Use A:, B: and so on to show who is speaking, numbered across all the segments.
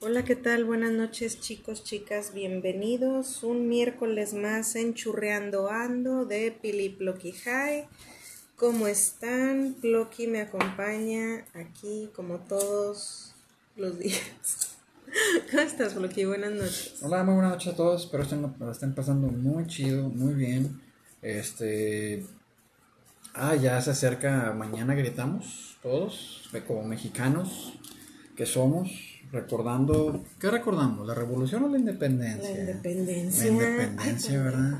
A: Hola, ¿qué tal? Buenas noches chicos, chicas, bienvenidos. Un miércoles más en Churreando Ando de Pili Ploqui High. ¿Cómo están? Ploqui me acompaña aquí como todos los días. ¿Cómo estás, Ploqui? Buenas noches.
B: Hola, muy buenas noches a todos. Espero que estén, pasando muy chido, muy bien. Este. Ah, ya se acerca. Mañana gritamos todos, como mexicanos que somos recordando, ¿qué recordamos? ¿La revolución o la independencia?
A: La independencia.
B: La independencia, ¿verdad?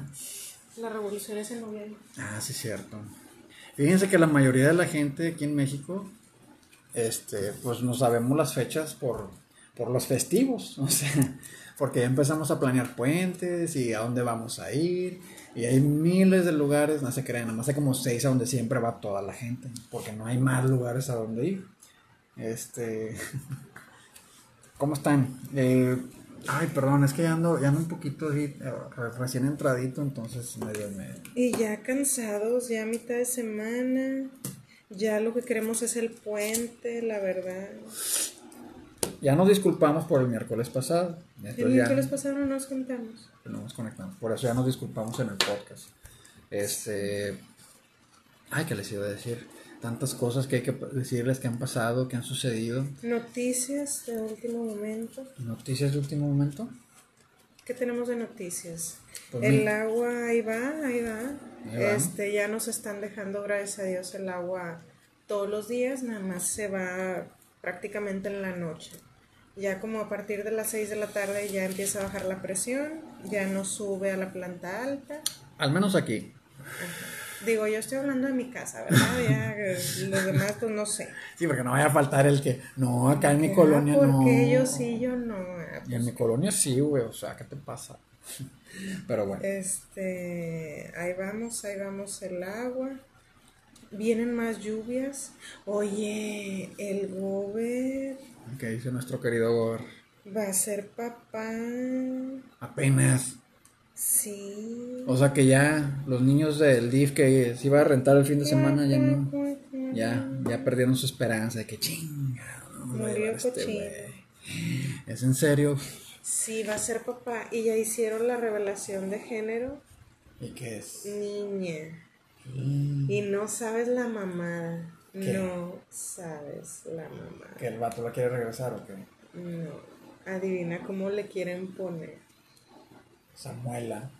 A: La revolución es en noviembre.
B: Ah, sí, cierto. Fíjense que la mayoría de la gente aquí en México, este, pues no sabemos las fechas por, por los festivos, o sea, porque ya empezamos a planear puentes y a dónde vamos a ir, y hay miles de lugares, no se crean, nada más hay como seis a donde siempre va toda la gente, porque no hay más lugares a donde ir. Este, ¿Cómo están? Eh, ay, perdón, es que ya ando, ya ando un poquito así, eh, recién entradito, entonces medio me...
A: Y ya cansados, ya mitad de semana, ya lo que queremos es el puente, la verdad.
B: Ya nos disculpamos por el miércoles pasado.
A: El miércoles pasado no nos conectamos.
B: No nos conectamos, por eso ya nos disculpamos en el podcast. Este... Ay, ¿qué les iba a decir? Tantas cosas que hay que decirles que han pasado, que han sucedido.
A: Noticias de último momento.
B: Noticias de último momento.
A: ¿Qué tenemos de noticias? Pues el agua ahí va, ahí va. Este, ya nos están dejando, gracias a Dios, el agua todos los días, nada más se va prácticamente en la noche. Ya como a partir de las 6 de la tarde ya empieza a bajar la presión, ya no sube a la planta alta.
B: Al menos aquí.
A: Digo, yo estoy hablando de mi casa, ¿verdad? Ya, los demás, pues no sé.
B: Sí, porque no vaya a faltar el que, no, acá en mi colonia
A: no.
B: Porque
A: yo sí, yo no. Ah,
B: y en mi colonia sí, güey, o sea, ¿qué te pasa? Pero bueno.
A: Este, ahí vamos, ahí vamos el agua. Vienen más lluvias. Oye, el gober.
B: ¿Qué dice nuestro querido gober?
A: Va a ser papá.
B: Apenas.
A: Sí.
B: O sea que ya los niños del DIF que se iba a rentar el fin de semana ya no. Ya, ya perdieron su esperanza de que chinga.
A: Murió este
B: ¿Es en serio?
A: Sí, va a ser papá. Y ya hicieron la revelación de género.
B: ¿Y qué es?
A: Niña. Y no sabes la mamada. No sabes la mamada.
B: ¿Que el vato la quiere regresar o qué?
A: No. Adivina cómo le quieren poner.
B: Samuela.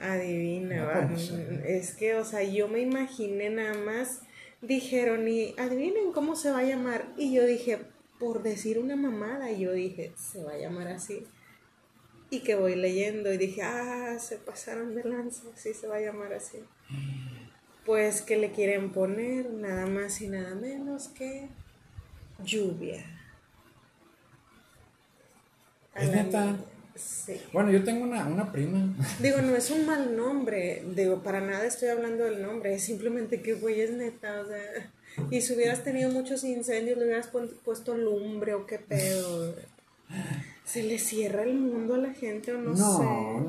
A: Adivina, es que, o sea, yo me imaginé nada más, dijeron, y adivinen cómo se va a llamar. Y yo dije, por decir una mamada, y yo dije, se va a llamar así. Y que voy leyendo y dije, ah, se pasaron de lanza, sí se va a llamar así. Pues que le quieren poner nada más y nada menos que lluvia.
B: ¿Es neta? Bueno, yo tengo una, una prima.
A: Digo, no es un mal nombre. Digo, para nada estoy hablando del nombre. Es simplemente que, güey, es neta. O sea, y si hubieras tenido muchos incendios, le hubieras puesto lumbre o qué pedo. ¿Se le cierra el mundo a la gente o no,
B: no
A: sé?
B: No,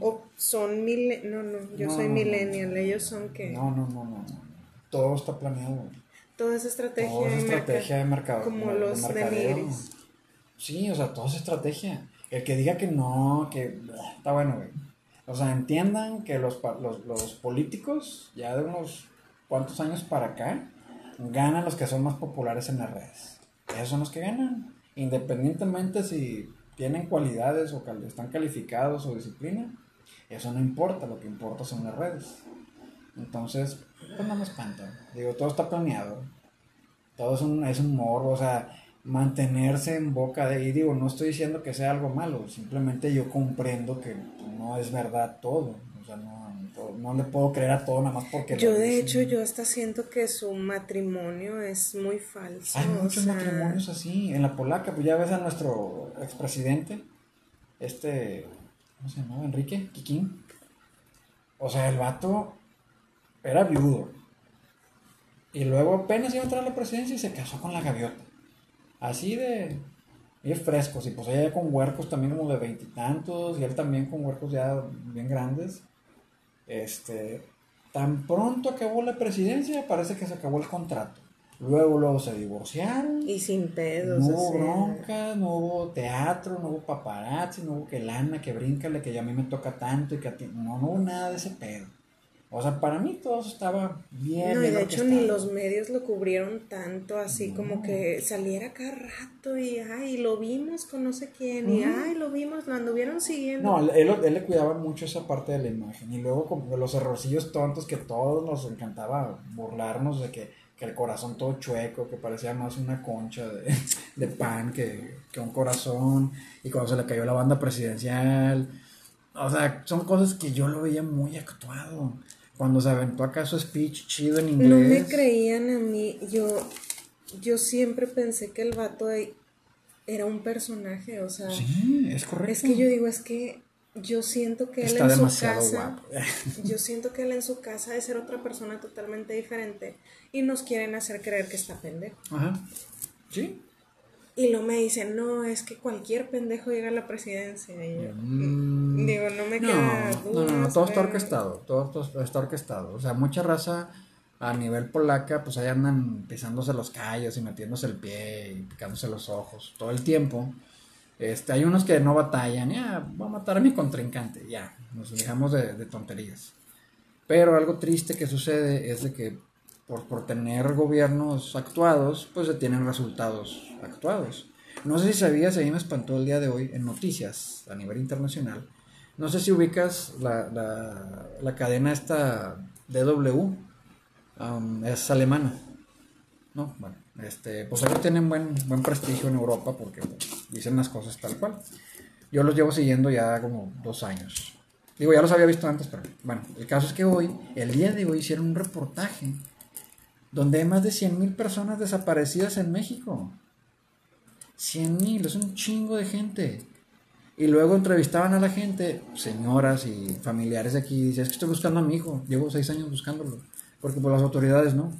A: O son mil... No, no, yo soy millennial. Ellos son qué?
B: No, no, no, no. Todo está planeado.
A: Toda esa estrategia,
B: Toda esa estrategia de mercado.
A: Como los de
B: Sí, o sea, toda esa estrategia. El que diga que no, que está bueno, güey. O sea, entiendan que los, los, los, políticos, ya de unos cuantos años para acá, ganan los que son más populares en las redes. Esos son los que ganan. Independientemente si tienen cualidades o están calificados o disciplina, eso no importa. Lo que importa son las redes. Entonces, pues no me espanta. Digo, todo está planeado. Todo es un, es un morbo. O sea, mantenerse en boca de, y digo, no estoy diciendo que sea algo malo, simplemente yo comprendo que no es verdad todo, o sea, no, no le puedo creer a todo nada más porque...
A: Yo de hecho, yo hasta siento que su matrimonio es muy falso.
B: Hay muchos matrimonios así, en la polaca, pues ya ves a nuestro expresidente, este, ¿cómo se llama? Enrique Kikín. O sea, el vato era viudo. Y luego apenas iba a entrar a la presidencia y se casó con la gaviota así de bien frescos, y pues ella con huercos también como de veintitantos, y, él también con huercos ya bien grandes. Este, tan pronto acabó la presidencia, parece que se acabó el contrato. Luego, luego se divorciaron.
A: Y sin pedos.
B: No hubo bronca, no hubo teatro, no hubo paparazzi, no hubo que lana, que bríncale, que ya a mí me toca tanto y que a ti. No, no hubo nada de ese pedo. O sea, para mí todo estaba bien.
A: No, y de hecho ni los medios lo cubrieron tanto, así como que saliera cada rato y, ay, lo vimos con no sé quién, y, ay, lo vimos, lo anduvieron siguiendo.
B: No, él, él, le cuidaba mucho esa parte de la imagen. Y luego como los errorcillos tontos que todos nos encantaba burlarnos de que, que el corazón todo chueco, que parecía más una concha de, de pan que, que un corazón. Y cuando se le cayó la banda presidencial. O sea, son cosas que yo lo veía muy actuado cuando se aventó acá su speech chido en inglés.
A: No me creían a mí, yo, yo siempre pensé que el vato era un personaje, o sea.
B: Sí, es correcto.
A: Es que yo digo, es que yo siento que él en su casa, yo siento que él en su casa es ser otra persona totalmente diferente y nos quieren hacer creer que está pendejo.
B: Ajá. Sí.
A: Y lo me dicen, no, es que cualquier pendejo llega a la presidencia. Mm. digo, no me queda
B: no, no, no, todo está orquestado, todo, está orquestado. O sea, mucha raza a nivel polaca, pues ahí andan pisándose los callos y metiéndose el pie y picándose los ojos todo el tiempo. Este, hay unos que no batallan, ya, voy a matar a mi contrincante, ya, nos dejamos de, de tonterías. Pero algo triste que sucede es de que por, por tener gobiernos actuados, pues se tienen resultados actuados. No sé si sabías, ahí me espantó el día de hoy en noticias a nivel internacional. No sé si ubicas la, la, la cadena esta DW, um, es alemana. No, bueno, este, pues ellos tienen buen, buen prestigio en Europa porque dicen las cosas tal cual. Yo los llevo siguiendo ya como dos años. Digo, ya los había visto antes, pero bueno, el caso es que hoy, el día de hoy, hicieron un reportaje donde hay más de 100.000 personas desaparecidas en México. 100.000, es un chingo de gente. Y luego entrevistaban a la gente, señoras y familiares de aquí, y es que estoy buscando a mi hijo, llevo seis años buscándolo, porque por las autoridades no.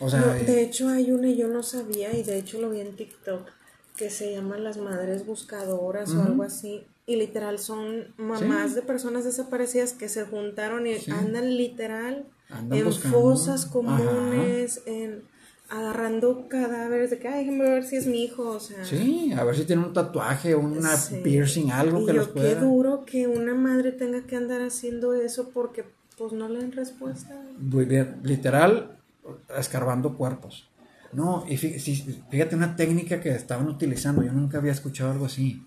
A: O sea, eh, de hecho hay una y yo no sabía, y de hecho lo vi en TikTok, que se llama las madres buscadoras o algo así, y literal son mamás de personas desaparecidas que se juntaron y andan literal en fosas comunes, en agarrando cadáveres de que, ay, déjame ver si es mi hijo, o sea.
B: Sí, a ver si tiene un tatuaje, una piercing, algo que los pueda.
A: Qué duro que una madre tenga que andar haciendo eso porque, pues, no le dan respuesta.
B: Literal, escarbando cuerpos. No, y fíjate una técnica que estaban utilizando, yo nunca había escuchado algo así.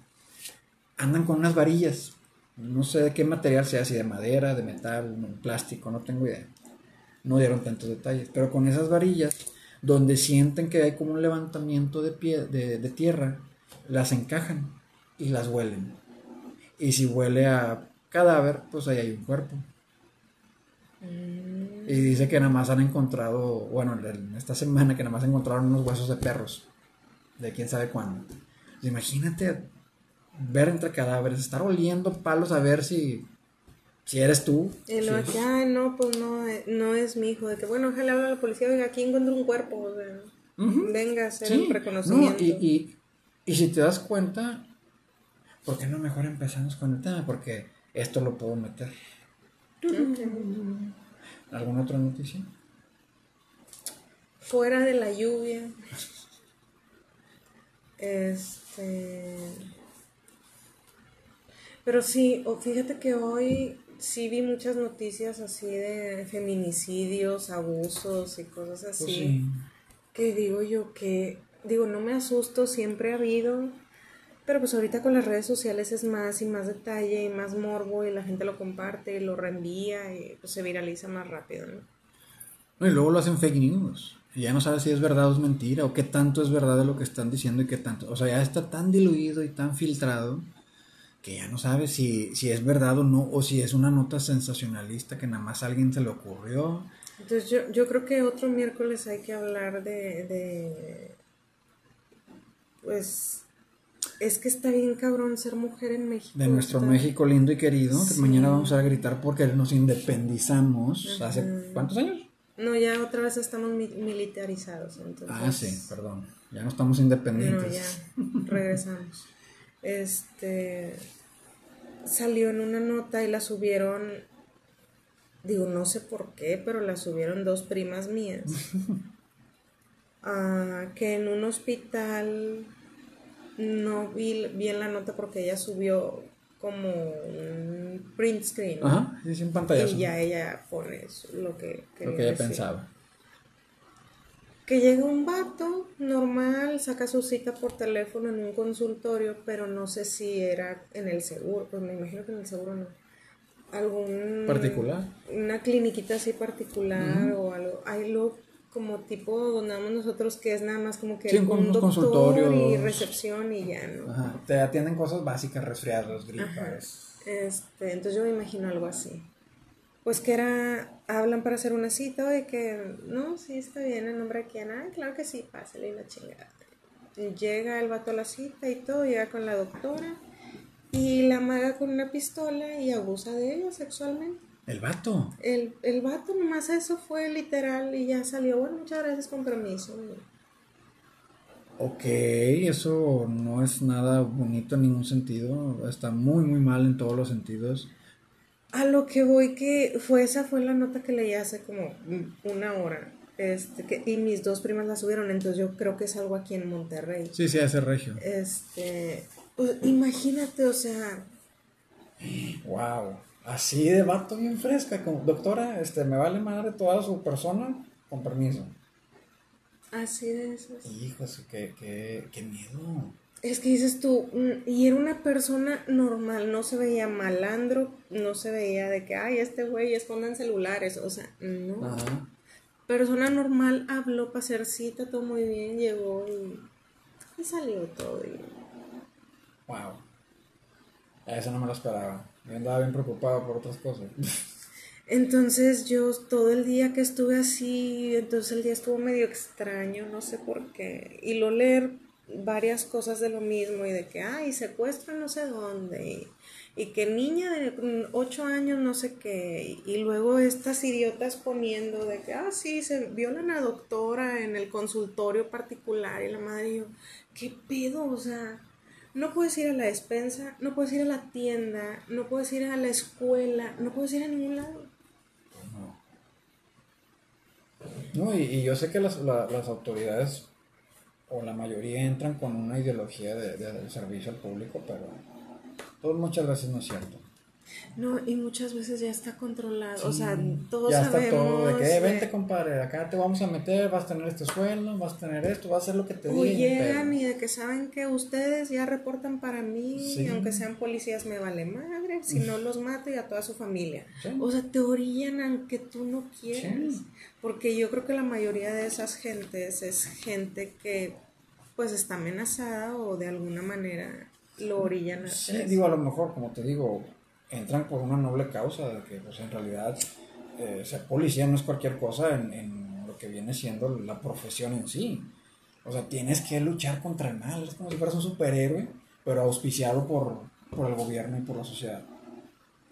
B: Andan con unas varillas, no sé de qué material sea, si de madera, de metal, plástico, no tengo idea. No dieron tantos detalles, pero con esas varillas donde sienten que hay como un levantamiento de, pie, de, tierra, las encajan y las huelen. Y si huele a cadáver, pues ahí hay un cuerpo. Mm. Y dice que nada más han encontrado, bueno, esta semana que nada más encontraron unos huesos de perros, de quién sabe cuándo. Imagínate ver entre cadáveres, estar oliendo palos a ver si si eres tú.
A: Y lo que, ay, no, pues no, eh, no es mi hijo. De que, bueno, ojalá habla a la policía, oiga, aquí encuentro un cuerpo. Venga a hacer el reconocimiento.
B: y, y, y, si te das cuenta, ¿por qué no mejor empezamos con el tema? Porque esto lo puedo meter. ¿Alguna otra noticia?
A: Fuera de la lluvia. Este. Pero sí, fíjate que hoy sí vi muchas noticias así de feminicidios, abusos y cosas pues así. Que digo yo que, digo, no me asusto, siempre ha habido, pero pues ahorita con las redes sociales es más y más detalle y más morbo y la gente lo comparte y lo reenvía y pues se viraliza más rápido, ¿no?
B: y luego lo hacen fake news. Y ya no sabes si es verdad o es mentira o qué tanto es verdad de lo que están diciendo y qué tanto. O sea, ya está tan diluido y tan filtrado que ya no sabes si, si es verdad o no, o si es una nota sensacionalista que nada más a alguien se le ocurrió.
A: Entonces yo, yo creo que otro miércoles hay que hablar de, de pues es que está bien cabrón ser mujer en México.
B: De nuestro México lindo y querido, que mañana vamos a gritar porque nos independizamos. ¿Hace cuántos años?
A: No, ya otra vez estamos militarizados.
B: Ah, sí, perdón. Ya no estamos independientes.
A: No, ya regresamos. este salió en una nota y la subieron, digo, no sé por qué, pero la subieron dos primas mías. ah, que en un hospital no vi bien la nota porque ella subió como un print screen.
B: Ajá, sí, sin pantalla.
A: Y ya ella pone lo que,
B: lo que ella pensaba.
A: Que llega un vato normal, saca su cita por teléfono en un consultorio, pero no sé si era en el seguro, pues me imagino que en el seguro no. Algún.
B: Particular.
A: Una cliniquita así particular o algo. Hay lo como tipo donde vamos nosotros que es nada más como que un doctor y recepción y ya, ¿no?
B: Ajá. Te atienden cosas básicas, resfriados, gripas.
A: Este, entonces yo me imagino algo así. Pues que era, hablan para hacer una cita y que, no, sí, está bien, el nombre de quién, ah, claro que sí, pásale una chingada. Llega el vato a la cita y todo, llega con la doctora y la amaga con una pistola y abusa de ella sexualmente.
B: ¿El vato?
A: El, el vato nomás eso fue literal y ya salió, bueno, muchas gracias, con permiso.
B: Ok, eso no es nada bonito en ningún sentido, está muy muy mal en todos los sentidos.
A: A lo que voy que fue esa fue la nota que leí hace como una hora. Este, que, y mis dos primas la subieron, entonces yo creo que es algo aquí en Monterrey.
B: Sí, sí, hace regio.
A: Este, pues, imagínate, o sea.
B: Wow. Así de vato bien fresca, como, doctora, este, me vale madre toda su persona, con permiso.
A: Así de eso.
B: Hijos, qué, qué, qué miedo.
A: Es que dices tú, mm, y era una persona normal, no se veía malandro, no se veía de que, ay, este güey escondan celulares, o sea, no. Ajá. Persona normal habló para hacer cita, todo muy bien, llegó y, y salió todo. Y...
B: Wow. Eso no me lo esperaba. Yo andaba bien preocupado por otras cosas.
A: Entonces yo todo el día que estuve así, entonces el día estuvo medio extraño, no sé por qué. Y lo leer varias cosas de lo mismo y de que, ay, secuestran no sé dónde. Y, que niña de 8 años no sé qué. Y, luego estas idiotas poniendo de que, ah, sí, se violan a doctora en el consultorio particular. Y la madre yo, ¿qué pedo? O sea, no puedes ir a la despensa, no puedes ir a la tienda, no puedes ir a la escuela, no puedes ir a ningún lado.
B: No, y, yo sé que las, autoridades, o la mayoría, entran con una ideología de, servicio al público, pero todo muchas veces no es cierto.
A: No, y muchas veces ya está controlado, o sea, todos ya está todo,
B: de que, vente compadre, acá te vamos a meter, vas a tener este sueldo, vas a tener esto, vas a hacer lo que te digan.
A: O llegan y de que saben que ustedes ya reportan para mí, aunque sean policías me vale madre, si no los mato y a toda su familia. O sea, te orillan aunque tú no quieras, porque yo creo que la mayoría de esas gentes es gente que pues está amenazada o de alguna manera lo orillan a
B: Sí, digo, a lo mejor, como te digo, entran por una noble causa, de que pues en realidad eh, ser policía no es cualquier cosa en, lo que viene siendo la profesión en sí. O sea, tienes que luchar contra el mal, es como si fueras un superhéroe, pero auspiciado por, por el gobierno y por la sociedad.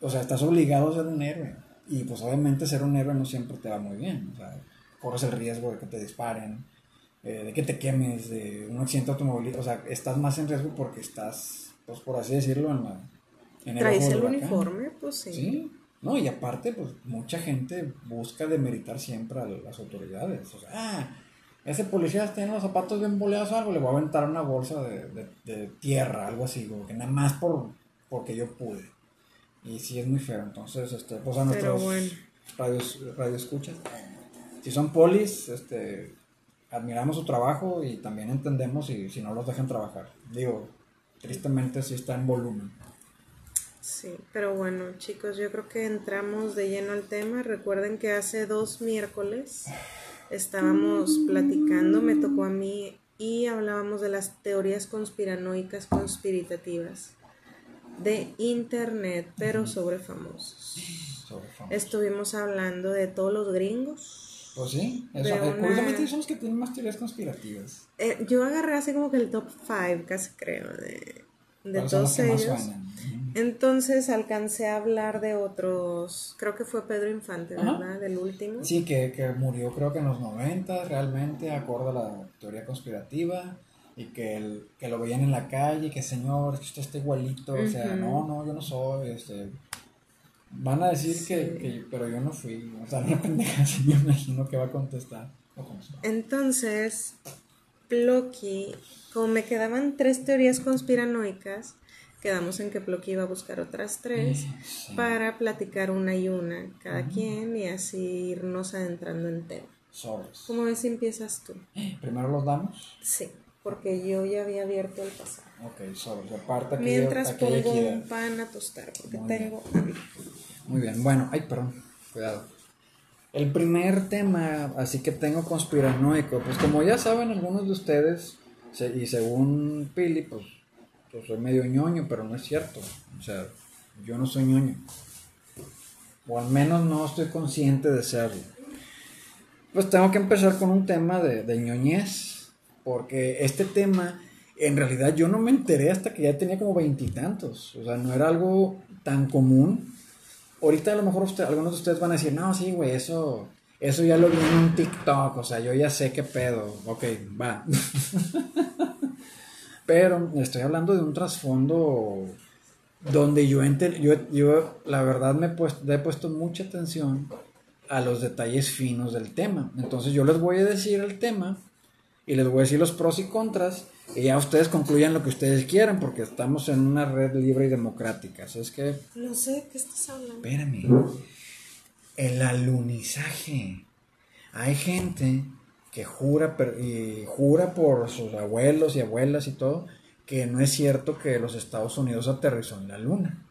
B: O sea, estás obligado a ser un héroe. Y pues obviamente ser un héroe no siempre te va muy bien. O sea, corres el riesgo de que te disparen, eh, de que te quemes, de un accidente automovilístico. O sea, estás más en riesgo porque estás, pues por así decirlo, en la,
A: ¿Traes el uniforme? Pues sí.
B: Sí. No, y aparte, pues mucha gente busca demeritar siempre a las autoridades. O sea, ah, ese policía tiene los zapatos bien boleados o algo, le voy a aventar una bolsa de, tierra, algo así, como que nada más por porque yo pude. Y sí es muy feo. Entonces, este, pues a nuestros radios, radio escuchas, si son polis, este, admiramos su trabajo y también entendemos si, si no los dejan trabajar. Digo, tristemente sí está en volumen.
A: Sí, pero bueno, chicos, yo creo que entramos de lleno al tema. Recuerden que hace dos miércoles estábamos platicando, me tocó a mí, y hablábamos de las teorías conspiranoicas conspiritativas de Internet, pero sobre famosos. Estuvimos hablando de todos los gringos.
B: Pues sí, eso, eh, curiosamente son los que tienen más teorías conspirativas.
A: Eh, yo agarré así como que el top 5, casi creo, de, de todos ellos. Entonces alcancé a hablar de otros, creo que fue Pedro Infante, ¿verdad? Del último.
B: Sí, que, que, murió creo que en los 90 realmente, acorde a la teoría conspirativa, y que, el, que lo veían en la calle, que señor, que usted está igualito, o sea, no, no, yo no soy, este... Van a decir que, que, pero yo no fui, o sea, una pendeja así me imagino que va a contestar.
A: Entonces, Plocky, como me quedaban tres teorías conspiranoicas, quedamos en que Plocky iba a buscar otras tres para platicar una y una cada quien y así irnos adentrando en tema. ¿Cómo ves si empiezas tú?
B: ¿Primero los damos?
A: Sí, porque yo ya había abierto el pasado.
B: Ok, sobres. Aparte
A: Mientras pongo un pan a tostar, porque tengo
B: Muy bien, bueno, ay, perdón, cuidado. El primer tema, así que tengo conspiranoico, pues como ya saben algunos de ustedes, y según Pili, pues pues soy medio ñoño, pero no es cierto. O sea, yo no soy ñoño. O al menos no estoy consciente de serlo. Pues tengo que empezar con un tema de, de ñoñez. Porque este tema, en realidad yo no me enteré hasta que ya tenía como veintitantos. O sea, no era algo tan común. Ahorita a lo mejor algunos de ustedes van a decir, no, sí, güey, eso, eso ya lo vi en un TikTok. O sea, yo ya sé qué pedo. Ok, va. Pero estoy hablando de un trasfondo donde yo, yo, yo la verdad me he puesto, he puesto mucha atención a los detalles finos del tema. Entonces yo les voy a decir el tema y les voy a decir los pros y contras y ya ustedes concluyan lo que ustedes quieran porque estamos en una red libre y democrática. ¿Sabes qué?
A: No sé, ¿qué estás hablando?
B: Espérame. El alunizaje. Hay gente que jura, y jura por sus abuelos y abuelas y todo, que no es cierto que los Estados Unidos aterrizó en la luna.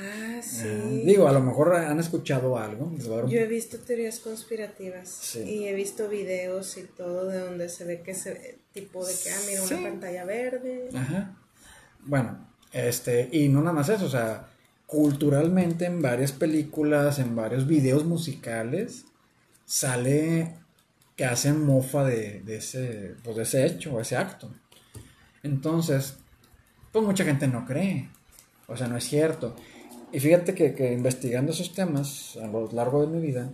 A: Ah, sí.
B: digo, a lo mejor han escuchado algo.
A: Yo he visto teorías conspirativas y he visto videos y todo de donde se ve que ese tipo de que, ah, mira, una pantalla verde.
B: Ajá. Bueno, este, y no nada más eso, o sea, culturalmente en varias películas, en varios videos musicales, sale que hacen mofa de, ese, pues de ese hecho, ese acto. Entonces, pues mucha gente no cree. O sea, no es cierto. Y fíjate que, investigando esos temas a lo largo de mi vida,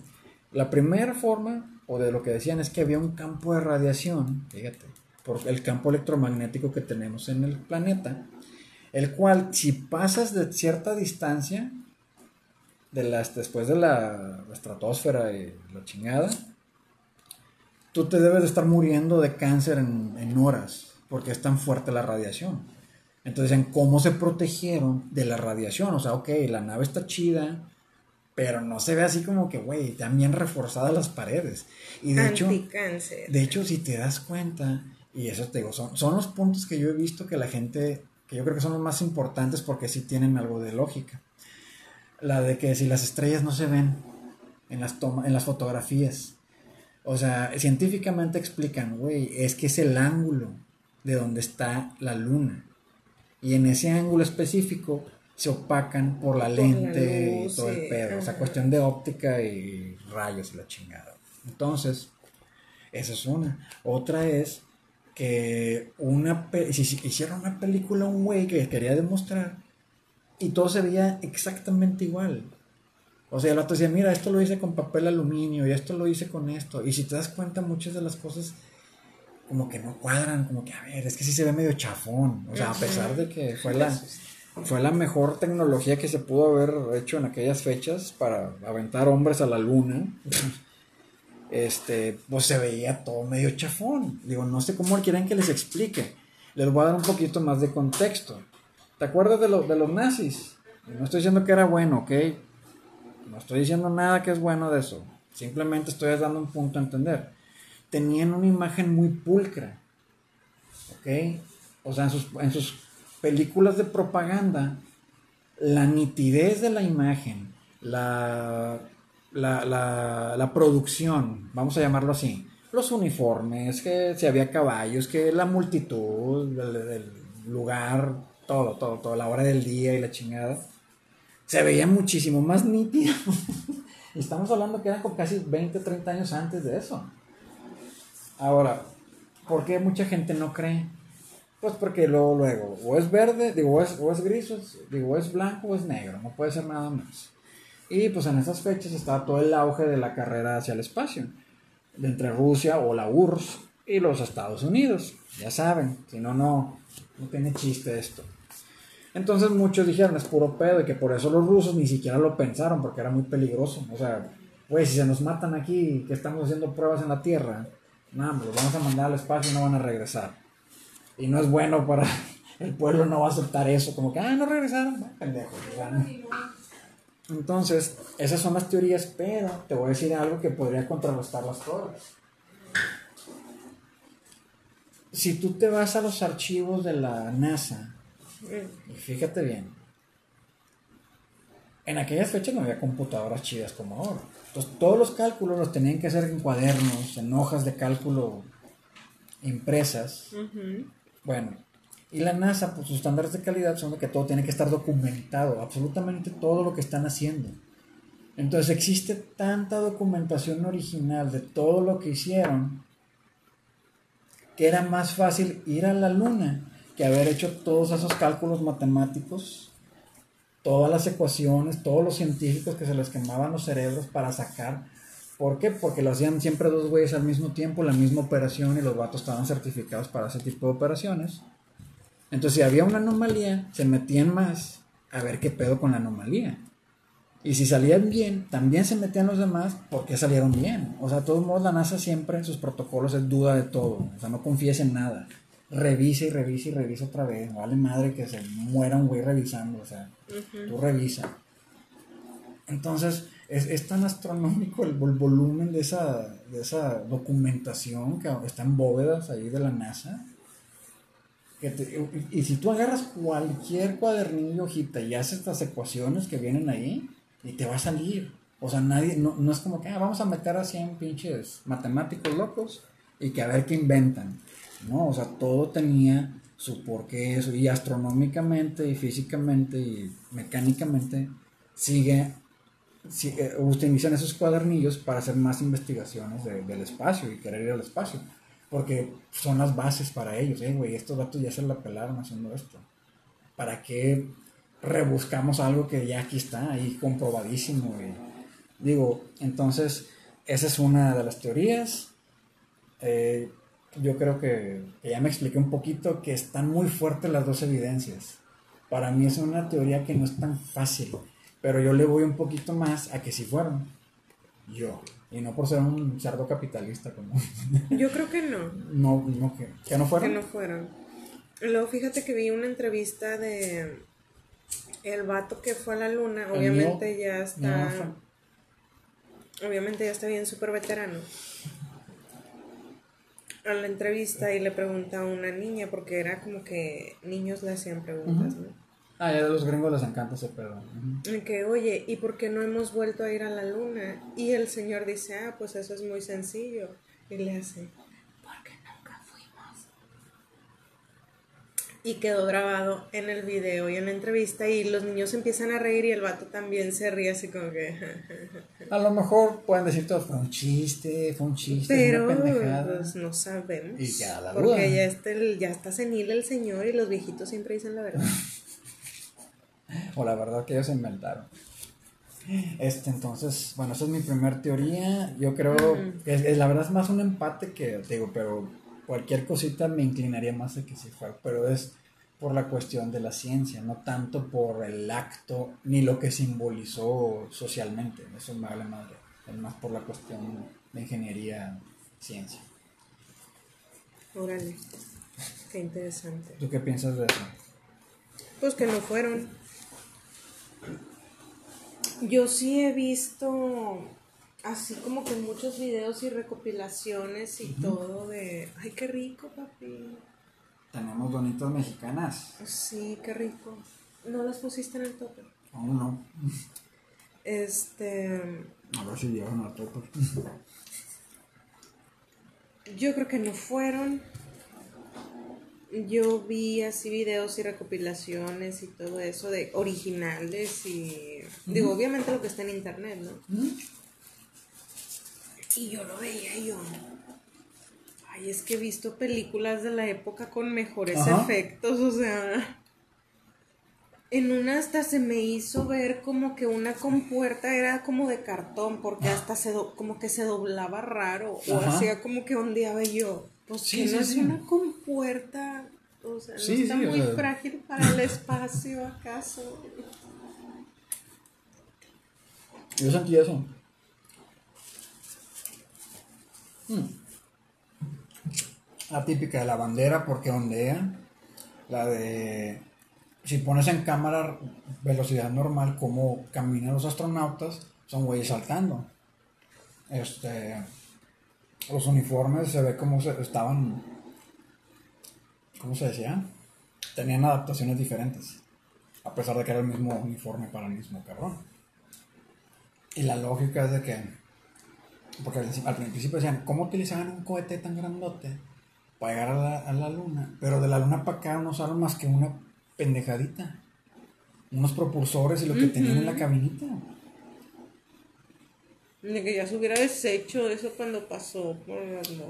B: la primera forma, o de lo que decían, es que había un campo de radiación, fíjate, por el campo electromagnético que tenemos en el planeta, el cual si pasas de cierta distancia, de las, después de la estratosfera y la chingada, tú te debes de estar muriendo de cáncer en, horas, porque es tan fuerte la radiación. Entonces, en cómo se protegieron de la radiación. O sea, ok, la nave está chida, pero no se ve así como que, güey, bien reforzadas las paredes. Y de hecho, de hecho, si te das cuenta, y eso te digo, son, son los puntos que yo he visto que la gente, que yo creo que son los más importantes porque sí tienen algo de lógica. La de que si las estrellas no se ven en las, en las fotografías, o sea, científicamente explican, güey, es que es el ángulo de donde está la luna. Y en ese ángulo específico se opacan por la lente y todo el pedo. O sea, cuestión de óptica y rayos y la chingada. Entonces, esa es una. Otra es que una si hicieron una película un güey que quería demostrar y todo se veía exactamente igual. O sea, el otro decía, mira, esto lo hice con papel aluminio y esto lo hice con esto. Y si te das cuenta, muchas de las cosas como que no cuadran, como que, a ver, es que sí se ve medio chafón. O sea, a pesar de que fue la, fue la mejor tecnología que se pudo haber hecho en aquellas fechas para aventar hombres a la luna, este, pues se veía todo medio chafón. Digo, no sé cómo quieren que les explique. Les voy a dar un poquito más de contexto. ¿Te acuerdas de, de los nazis? No estoy diciendo que era bueno, ¿ok? No estoy diciendo nada que es bueno de eso. Simplemente estoy dando un punto a entender. Tenían una imagen muy pulcra. ¿Ok? O sea, en sus, películas de propaganda, la nitidez de la imagen, la, la, producción, vamos a llamarlo así, los uniformes, que si había caballos, que la multitud, el, lugar, todo, todo, todo, la hora del día y la chingada se veía muchísimo más nítido. estamos hablando que eran con casi 20, 30 años antes de eso. Ahora, ¿por qué mucha gente no cree? Pues porque luego, luego, o es verde, digo, o es, o es gris, o es, digo, es blanco o es negro, no puede ser nada más. Y pues en esas fechas estaba todo el auge de la carrera hacia el espacio, entre Rusia o la URSS y los Estados Unidos. Ya saben, si no, no, no tiene chiste esto. Entonces muchos dijeron es puro pedo y que por eso los rusos ni siquiera lo pensaron porque era muy peligroso. O sea, güey, si se nos matan aquí, que estamos haciendo pruebas en la Tierra, pues los vamos a mandar al espacio y no van a regresar. Y no es bueno para el pueblo, no va a aceptar eso, como que, ah, no regresaron, pendejo. Entonces, esas son las teorías, pero te voy a decir algo que podría contrarrestarlas todas. Si tú te vas a los archivos de la NASA, y fíjate bien, en aquellas fechas no había computadoras chidas como ahora. Entonces, todos los cálculos los tenían que hacer en cuadernos, en hojas de cálculo impresas. Bueno, y la NASA, pues sus estándares de calidad son de que todo tiene que estar documentado, absolutamente todo lo que están haciendo. Entonces existe tanta documentación original de todo lo que hicieron que era más fácil ir a la luna que haber hecho todos esos cálculos matemáticos, todas las ecuaciones, todos los científicos que se les quemaban los cerebros para sacar. ¿Por qué? Porque lo hacían siempre dos güeyes al mismo tiempo, la misma operación y los vatos estaban certificados para ese tipo de operaciones. Entonces, si había una anomalía, se metían más a ver qué pedo con la anomalía. Y si salían bien, también se metían los demás porque salieron bien. O sea, de todos modos, la NASA siempre sus protocolos es duda de todo. O sea, no confíes en nada. Revisa y revisa y revisa otra vez. Vale madre que se muera un güey revisando. O sea, tú revisa. Entonces, es, tan astronómico el, volumen de esa, de esa documentación que está en bóvedas ahí de la NASA y, si tú agarras cualquier cuadernillo, hojita y haces estas ecuaciones que vienen ahí, y te va a salir. O sea, nadie, no, no es como que ah, vamos a meter a 100 pinches matemáticos locos y que a ver qué inventan. No, o sea, todo tenía su porqué, eso, y astronómicamente, y físicamente, y mecánicamente, sigue, sigue utilizan esos cuadernillos para hacer más investigaciones del espacio y querer ir al espacio. Porque son las bases para ellos, eh, güey, estos datos ya se la pelaron haciendo esto. ¿Para qué rebuscamos algo que ya aquí está, ahí comprobadísimo, güey? Digo, entonces, esa es una de las teorías. Eh, yo creo que, ya me expliqué un poquito que están muy fuertes las dos evidencias. Para mí es una teoría que no es tan fácil, pero yo le voy un poquito más a que si fueron. Yo. Y no por ser un cerdo capitalista como...
A: Yo creo que no.
B: No, no, que, que no fueron.
A: Que no fueron. Luego fíjate que vi una entrevista de el vato que fue a la luna, obviamente ya está... obviamente ya está bien súper veterano. A la entrevista y le pregunta a una niña, porque era como que niños le hacían preguntas, ¿no?
B: Ah, ya los gringos les encanta ese pedo.
A: Que, oye, ¿y por qué no hemos vuelto a ir a la luna? Y el señor dice, ah, pues eso es muy sencillo. Y le hace, porque nunca fuimos. Y quedó grabado en el video y en la entrevista y los niños empiezan a reír y el vato también se ríe así como que...
B: a lo mejor pueden decir todo, fue un chiste, fue un chiste,
A: Pero pues no sabemos. Y ya la Porque ya está, ya está senil el señor y los viejitos siempre dicen la verdad.
B: o la verdad que ellos inventaron. Este, entonces, bueno, esa es mi primera teoría. Yo creo, es, la verdad es más un empate que, digo, pero cualquier cosita me inclinaría más a que sí fuera, pero es por la cuestión de la ciencia, no tanto por el acto ni lo que simbolizó socialmente. Eso me vale madre. Es más por la cuestión de ingeniería, ciencia.
A: Órale, qué interesante.
B: ¿Tú qué piensas de eso?
A: Pues que no fueron. Yo sí he visto así como que muchos videos y recopilaciones y todo de, ay, qué rico, papi.
B: Tenemos bonitas mexicanas.
A: Sí, qué rico. ¿No las pusiste en el tope?
B: Aún no.
A: Este...
B: A ver si llegan al tope.
A: Yo creo que no fueron yo vi así videos y recopilaciones y todo eso de originales y digo, obviamente lo que está en internet, ¿no? Y yo lo veía y yo, ay, es que he visto películas de la época con mejores efectos, o sea, en una hasta se me hizo ver como que una compuerta era como de cartón, porque hasta se como que se doblaba raro, o hacía como que ondeaba yo pues sí, no es una compuerta, o sea, no está muy frágil para el espacio, ¿acaso?
B: Yo sentí eso. Hmm. La típica de la bandera porque ondea. La de si pones en cámara velocidad normal como caminan los astronautas, son güeyes saltando. Este los uniformes se ve como estaban ¿cómo se decía? Tenían adaptaciones diferentes. A pesar de que era el mismo uniforme para el mismo cabrón. Y la lógica es de que porque al, principio decían, ¿cómo utilizaban un cohete tan grandote para llegar a la, a la luna? Pero de la luna para acá no usaron más que una pendejadita. Unos propulsores y lo que tenían en la cabinita.
A: De que ya se hubiera deshecho eso cuando pasó por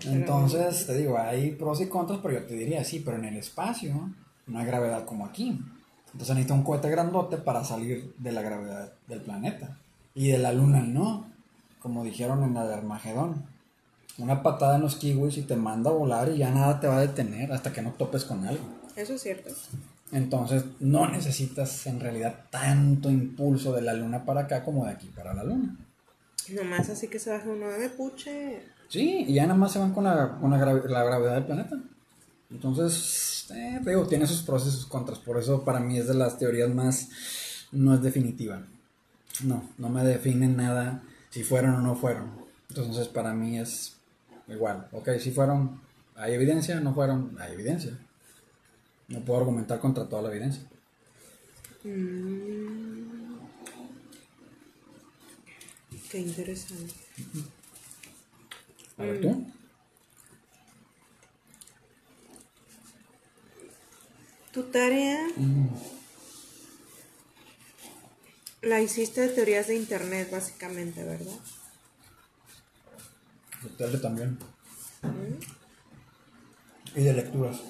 B: Entonces, te digo, hay pros y contras, pero yo te diría, sí, pero en el espacio no hay gravedad como aquí. Entonces necesita un cohete grandote para salir de la gravedad del planeta. Y de la luna no como dijeron en la de Armagedón. Una patada en los kiwis y te manda a volar y ya nada te va a detener hasta que no topes con algo.
A: Eso es cierto.
B: Entonces no necesitas en realidad tanto impulso de la luna para acá como de aquí para la luna.
A: Nomás así que se baja uno de puche.
B: Sí, y ya nada más se van con la, gravedad del planeta. Entonces, eh, digo, tiene sus pros y sus contras. Por eso para mí es de las teorías más... No es definitiva. No, no me define nada si fueron o no fueron. Entonces para mí es igual. Ok, si fueron, hay evidencia, no fueron, hay evidencia. No puedo argumentar contra toda la evidencia.
A: Mm. Qué interesante.
B: A ver tú.
A: Tu tarea. Mm. La hiciste de teorías de internet, básicamente, ¿verdad?
B: De tele también. Y de lecturas.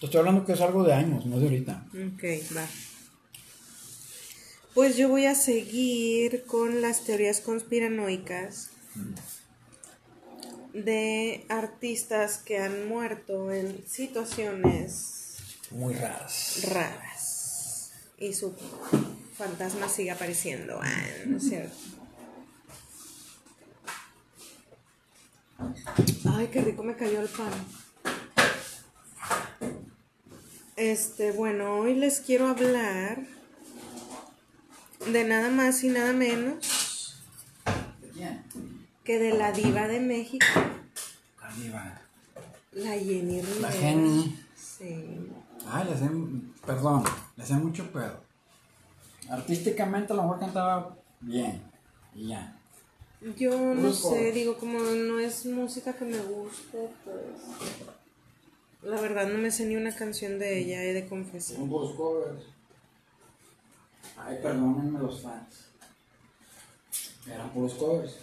B: Te estoy hablando que es algo de años, no de ahorita.
A: Ok, va. Pues yo voy a seguir con las teorías conspiranoicas de artistas que han muerto en situaciones
B: muy raras.
A: Raras. Y su fantasma sigue apareciendo. Ah, no es cierto. Ay, qué rico me cayó el pan. Este, bueno, hoy les quiero hablar de nada más y nada menos que de la diva de México.
B: La diva.
A: La Jenny Rivera.
B: La Jenny.
A: Sí.
B: Ay, le hacen, perdón, le hacen mucho pedo. Artísticamente a lo mejor cantaba bien y ya.
A: Yo no sé, digo, como no es música que me guste, pues. La verdad no me sé ni una canción de ella, he de confesar.
B: Son covers. Ay, perdónenme los fans. Eran puros covers.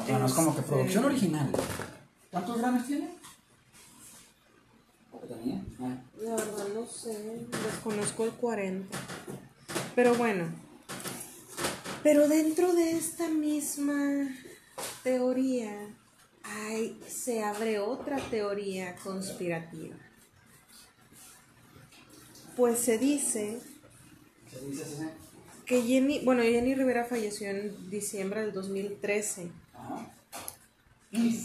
B: O sea, no es como que este, producción original. ¿Cuántos Grammys tiene?
A: tenía? Ah. La verdad no sé, desconozco el 40. Pero bueno, pero dentro de esta misma teoría hay, se abre otra teoría conspirativa. Pues se dice que Jenny, bueno, Jenny Rivera falleció en diciembre del 2013.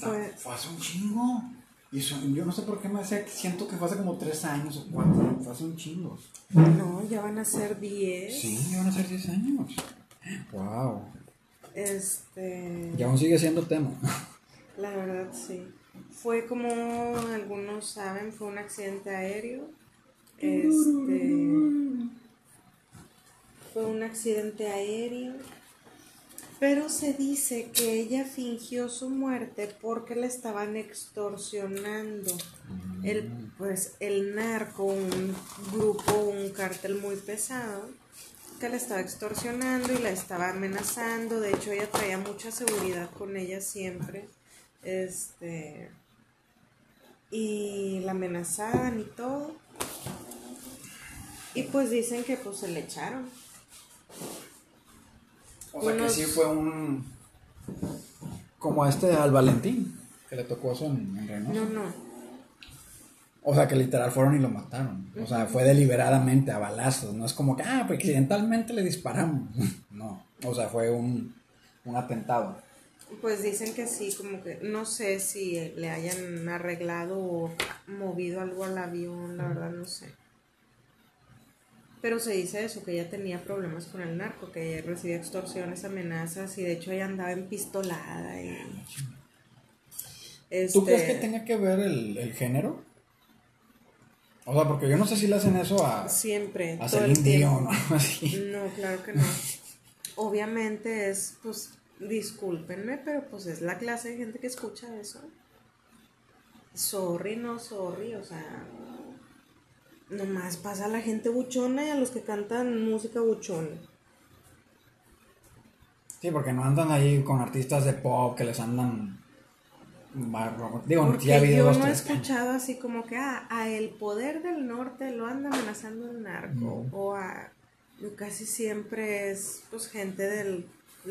B: fue, fue hace un chingo. Y yo no sé por qué me hace, siento que fue hace como tres años o cuatro, fue hace un chingo.
A: No, ya van a ser diez.
B: Sí, ya van a ser diez años. Wow.
A: Este.
B: Y aún sigue siendo tema.
A: La verdad, sí. Fue como algunos saben, fue un accidente aéreo. Este. Fue un accidente aéreo pero se dice que ella fingió su muerte porque le estaban extorsionando. El, pues el narco, un grupo, un cártel muy pesado, que la estaba extorsionando y la estaba amenazando. De hecho, ella traía mucha seguridad con ella siempre. Este. Y la amenazaban y todo. Y pues dicen que pues se le echaron.
B: O sea que sí fue un. Como este al Valentín, que le tocó eso en, en
A: No, no.
B: O sea que literal fueron y lo mataron. O sea, fue deliberadamente a balazos. No es como que, ah, pues accidentalmente le disparamos. No. O sea, fue un, un atentado.
A: Pues dicen que sí, como que no sé si le hayan arreglado o movido algo al avión, la verdad no sé. Pero se dice eso, que ella tenía problemas con el narco, que ella recibía extorsiones, amenazas y de hecho ella andaba empistolada. Y,
B: ¿Tú crees que este tenga que ver el, el, género? O sea, porque yo no sé si le hacen eso a...
A: Siempre.
B: A Celine
A: ¿no? No, claro que no. Obviamente es, pues, discúlpenme, pero pues es la clase de gente que escucha eso. Sorry, no sorry, o sea, nomás pasa a la gente buchona y a los que cantan música buchona.
B: Sí, porque no andan ahí con artistas de pop que les andan Digo,
A: Porque yo no he escuchado así como que ah, a el poder del norte lo anda amenazando el narco. O a casi siempre es pues gente del,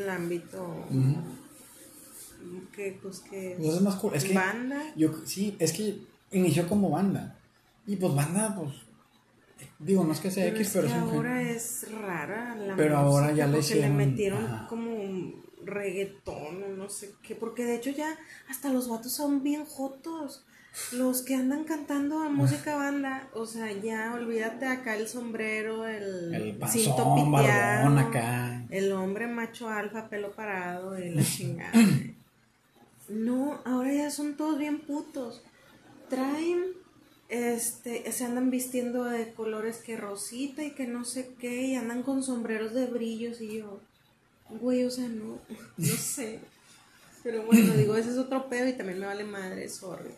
A: ámbito que pues que
B: pues es más cool. es que
A: banda.
B: Yo, sí, es que inició como banda. Y pues banda, pues Digo, no es que sea X, pero
A: es ahora es rara
B: la Pero ahora ya le hicieron.
A: le metieron como un reggaetón o no sé qué, porque de hecho ya hasta los vatos son bien jotos. Los que andan cantando a música banda, o sea, ya olvídate acá el sombrero, el,
B: el cinto piteado, acá.
A: el hombre macho alfa, pelo parado y la chingada. No, ahora ya son todos bien putos. Traen este, se andan vistiendo de colores que rosita y que no sé qué, y andan con sombreros de brillos y yo, güey, o sea, no, no sé. Pero bueno, digo, ese es otro pedo y también me vale madre, sorry.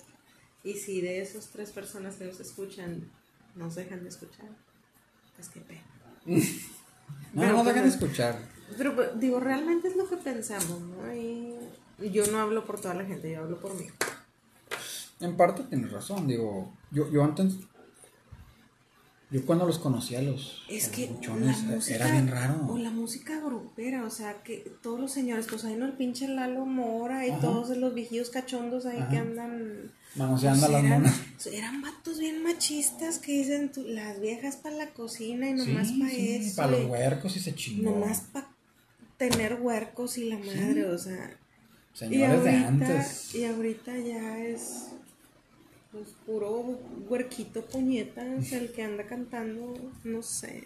A: Y si de esas tres personas que nos escuchan nos dejan de escuchar, pues qué pena.
B: no, no dejan de escuchar.
A: Pero pues, digo, realmente es lo que pensamos, ¿no? Y yo no hablo por toda la gente, yo hablo por mí.
B: En parte tienes razón, digo, yo, yo antes, yo cuando los conocía los,
A: es que
B: música, era bien raro.
A: O la música grupera, o sea, que todos los señores, pues ahí no el pinche Lalo Mora y todos los viejillos cachondos ahí que andan...
B: Manoseando las monas.
A: Eran vatos bien machistas que dicen las viejas para la cocina y nomás para eso.
B: Para los huercos y se chingó.
A: Nomás para tener huercos y la madre, o sea.
B: Señores de antes.
A: Y ahorita ya es pues puro huerquito puñetas, el que anda cantando, no sé.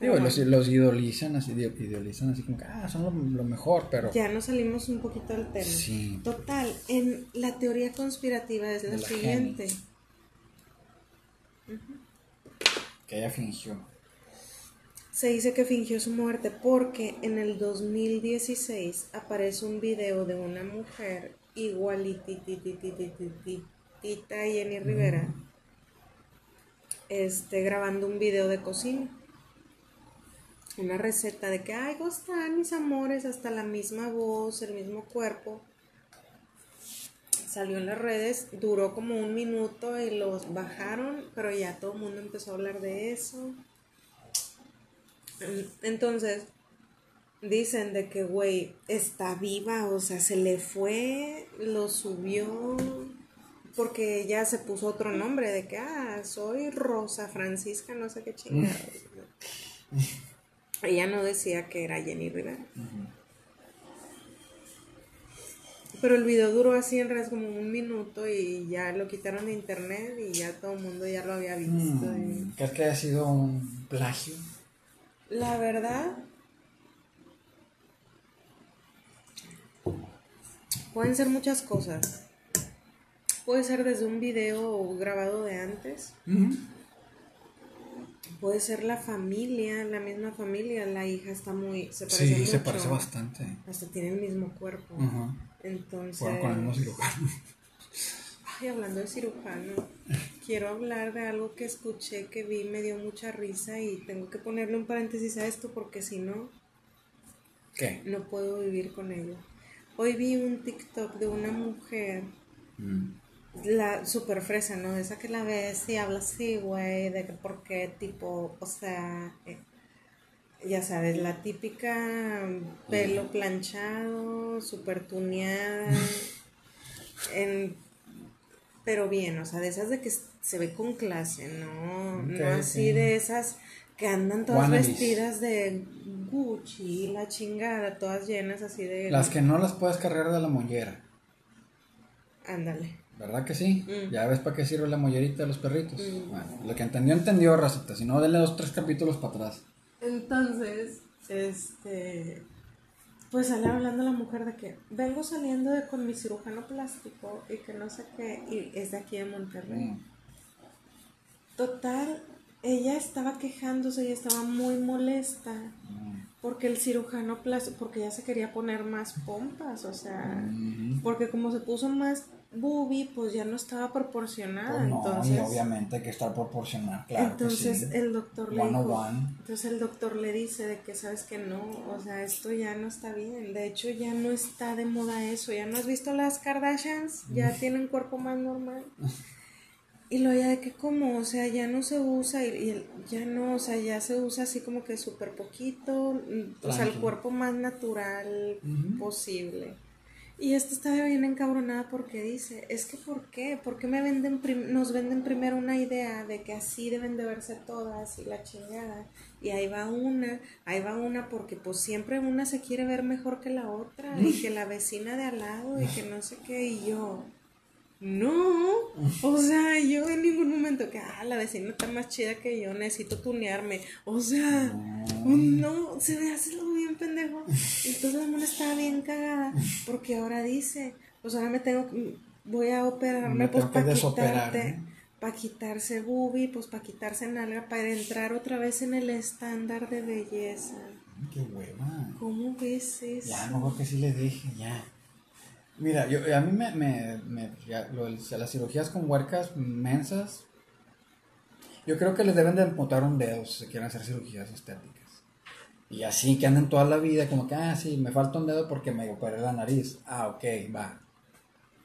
B: Digo, los, los, idolizan así, idealizan así como que, ah, son lo, mejor, pero...
A: Ya nos salimos un poquito del tema.
B: Sí.
A: Total, en la teoría conspirativa es la, siguiente.
B: Que ella fingió.
A: Se dice que fingió su muerte porque en el 2016 aparece un video de una mujer igualitititititititita Tita y Jenny Rivera este, grabando un video de cocina. Una receta de que, ay, ¿cómo están mis amores? Hasta la misma voz, el mismo cuerpo. Salió en las redes, duró como un minuto y los bajaron, pero ya todo el mundo empezó a hablar de eso. Entonces, dicen de que, güey, está viva, o sea, se le fue, lo subió, porque ella se puso otro nombre de que, ah, soy Rosa Francisca, no sé qué chingada. ella no decía que era Jenny Rivera. Pero el video duró así en realidad como un minuto y ya lo quitaron de internet y ya todo el mundo ya lo había visto.
B: Mm, ¿Crees que haya sido un plagio?
A: La verdad, pueden ser muchas cosas. Puede ser desde un video grabado de antes. Puede ser la familia, la misma familia. La hija está muy. Se parece
B: sí, se parece bastante.
A: Hasta tiene el mismo cuerpo. Entonces.
B: con el mismo cirujano.
A: Ay, hablando de cirujano, quiero hablar de algo que escuché, que vi, me dio mucha risa y tengo que ponerle un paréntesis a esto porque si no.
B: ¿Qué?
A: No puedo vivir con ello. Hoy vi un TikTok de una mujer. Mm la super fresa, ¿no? Esa que la ves y habla así, güey, de que por qué tipo, o sea, eh, ya sabes, la típica pelo planchado, super tuneada, en, pero bien, o sea, de esas de que se ve con clase, ¿no? no así de esas que andan todas vestidas de Gucci, la chingada, todas llenas así de...
B: Las que no las puedes cargar de la mollera.
A: Ándale.
B: ¿Verdad que sí?
A: Mm.
B: ¿Ya ves para qué sirve la mollerita de los perritos?
A: Mm.
B: Bueno, lo que entendió, entendió, racita. Si no, denle dos, tres capítulos para atrás.
A: Entonces, este, pues sale hablando la mujer de que vengo saliendo de con mi cirujano plástico y que no sé qué, y es de aquí de Monterrey.
B: Mm.
A: Total, ella estaba quejándose y estaba muy molesta
B: Mm.
A: porque el cirujano plástico, porque ella se quería poner más pompas, o sea,
B: Mm.
A: porque como se puso más boobie, pues ya no estaba proporcionada,
B: Pues no,
A: entonces...
B: y obviamente hay que estar proporcional, claro. que
A: Entonces
B: sí.
A: el doctor le dijo,
B: 101.
A: entonces el doctor le dice de que sabes que no, o sea, esto ya no está bien, de hecho ya no está de moda eso, ya no has visto las Kardashians, ya tienen cuerpo más normal. Y lo ya de que como, o sea, ya no se usa y, ya no, o sea, ya se usa así como que súper poquito, o sea, el cuerpo más natural posible. Y esta estaba bien encabronada porque dice, es que ¿por qué? ¿Por qué me venden nos venden primero una idea de que así deben de verse todas y la chingada? Y ahí va una, ahí va una porque pues siempre una se quiere ver mejor que la otra y que la vecina de al lado y que no sé qué y yo... No, o sea, yo en ningún momento que, ah, la vecina está más chida que yo, necesito tunearme. O sea, no, se me hace lo bien pendejo. Entonces la mona estaba bien cagada porque ahora dice, pues ahora me tengo, que- voy a operarme
B: Me
A: pues para quitarte,
B: ¿no?
A: para quitarse boobie, pues para quitarse nalga, para entrar otra vez en el estándar de belleza.
B: Qué hueva.
A: ¿Cómo ves eso?
B: Ya, mejor que sí les dije, ya. Mira, yo, a mí me, me, me- ya, lo las cirugías con huercas mensas, yo creo que les deben de amputar un dedo si se quieren hacer cirugías estéticas. Y así que anden toda la vida como que, ah, sí, me falta un dedo porque me operé la nariz. Ah, ok, va.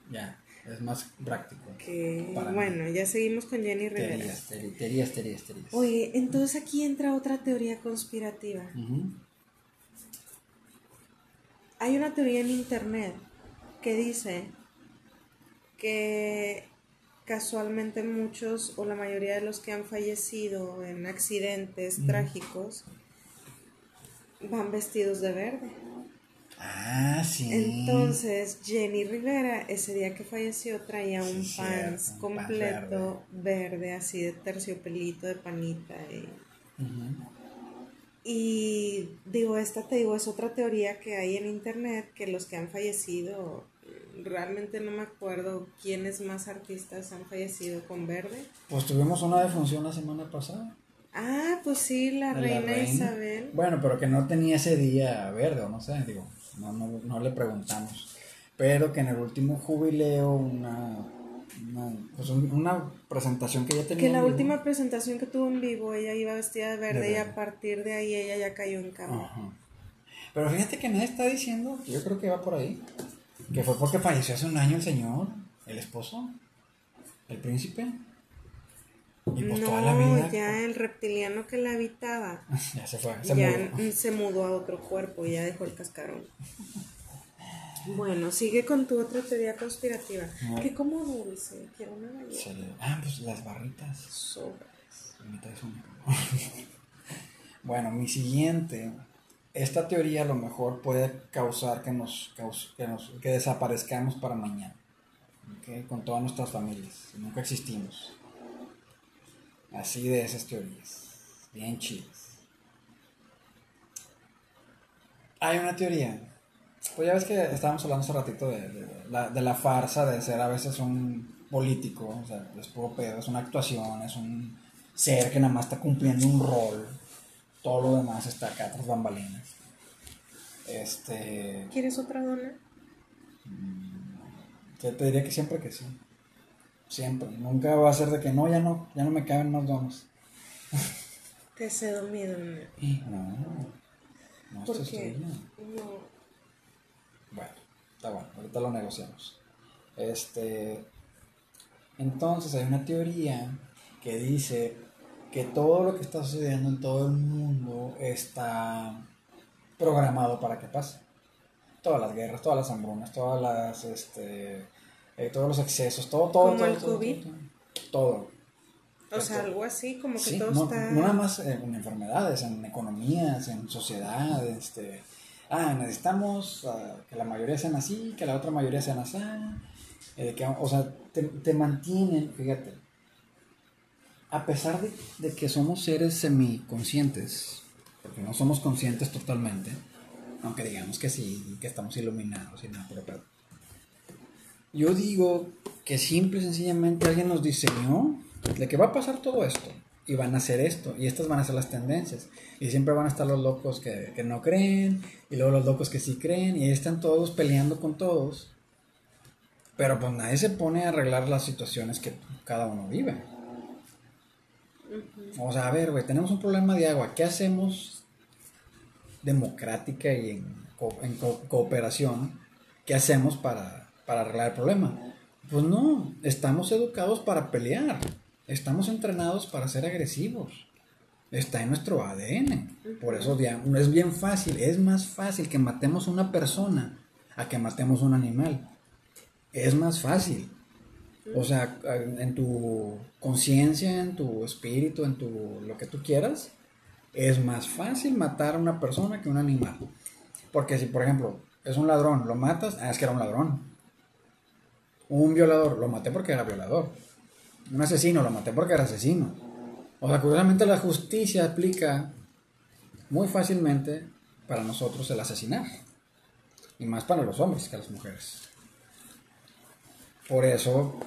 B: Ya, es más práctico. Mí.
A: bueno, ya seguimos con Jenny Rivera.
B: Terías, teri- terías, terías, terías.
A: Oye, entonces aquí entra otra teoría conspirativa. Hay una teoría en internet que dice que casualmente muchos o la mayoría de los que han fallecido en accidentes trágicos van vestidos de verde.
B: Ah, sí.
A: Entonces, Jenny Rivera, ese día que falleció, traía un
B: Sí,
A: pants
B: cierto,
A: completo verde. así de terciopelito, de panita. Y digo, esta te digo, es otra teoría que hay en internet que los que han fallecido, realmente no me acuerdo quiénes más artistas han fallecido con verde.
B: Pues tuvimos una defunción la semana pasada.
A: Ah, pues sí, la, reina,
B: reina.
A: Isabel.
B: Bueno, pero que no tenía ese día verde, o no sé, digo, no, no, no le preguntamos. Pero que en el último jubileo, una, una, pues un- una presentación que ella tenía.
A: Que la
B: vivo.
A: última presentación que tuvo en vivo, ella iba vestida de verde,
B: De
A: y a partir de ahí ella ya cayó en cama.
B: Ajá. Pero fíjate que nadie está diciendo, yo creo que va por ahí, que fue porque falleció hace un año el señor, el esposo, el príncipe. Y pues toda la
A: no,
B: vida.
A: ya el reptiliano que la habitaba,
B: Ya se fue, se
A: ya
B: mudó.
A: se mudó a otro cuerpo ya dejó el cascarón. Bueno, sigue con tu otra teoría conspirativa.
B: No.
A: Que como dulce, quiero una galleta.
B: Le- Ah, pues las barritas. Bueno, mi siguiente. Esta teoría a lo mejor puede causar que nos, que nos que desaparezcamos para mañana. Con todas nuestras familias. Nunca existimos. Así de esas teorías. Bien chidas. Hay una teoría. Pues ya ves que estábamos hablando hace ratito de, de la, de la farsa de ser a veces un político, o sea, es puro pedo, es una actuación, es un ser que nada más está cumpliendo un rol, todo lo demás está acá tras bambalinas. Este,
A: ¿Quieres otra dona?
B: te, te diría que siempre que sí, siempre, nunca va a ser de que no, ya no, ya no me caben más donos.
A: Te cedo mi dona.
B: No, no,
A: ¿Por
B: esto es tuyo.
A: No.
B: Bueno, está bueno, ahorita lo negociamos. Este, entonces hay una teoría que dice que todo lo que está sucediendo en todo el mundo está programado para que pase. Todas las guerras, todas las hambrunas, todas las, este, eh, todos los excesos, todo, todo,
A: ¿Como
B: todo,
A: el
B: todo,
A: COVID?
B: todo, todo.
A: O sea, algo así, como que todo
B: no,
A: está...
B: No nada más en enfermedades, en economías, en sociedad, este... Ah, necesitamos ah, que la mayoría sean así, que la otra mayoría sean así. Eh, que, o sea, te, te, mantienen, fíjate, a pesar de, que somos seres semiconscientes, porque no somos conscientes totalmente, aunque digamos que sí, que estamos iluminados y nada, pero yo digo que simple y sencillamente alguien nos diseñó de que va a pasar todo esto y van a hacer esto y estas van a ser las tendencias. Y siempre van a estar los locos que, que no creen y luego los locos que sí creen y ahí están todos peleando con todos. Pero pues nadie se pone a arreglar las situaciones que cada uno vive o sea a ver güey tenemos un problema de agua ¿qué hacemos democrática y en, en co cooperación ¿qué hacemos para, para arreglar el problema? Pues no, estamos educados para pelear. Estamos entrenados para ser agresivos. Está en nuestro ADN. Por eso es bien fácil, es más fácil que matemos una persona a que matemos un animal. Es más fácil. O sea, en tu conciencia, en tu espíritu, en tu lo que tú quieras, es más fácil matar a una persona que un animal. Porque si, por ejemplo, es un ladrón, lo matas, ah, es que era un ladrón. Un violador, lo maté porque era violador. Un asesino, lo maté porque era asesino. O sea, curiosamente la justicia aplica muy fácilmente para nosotros el asesinar. Y más para los hombres que las mujeres. Por eso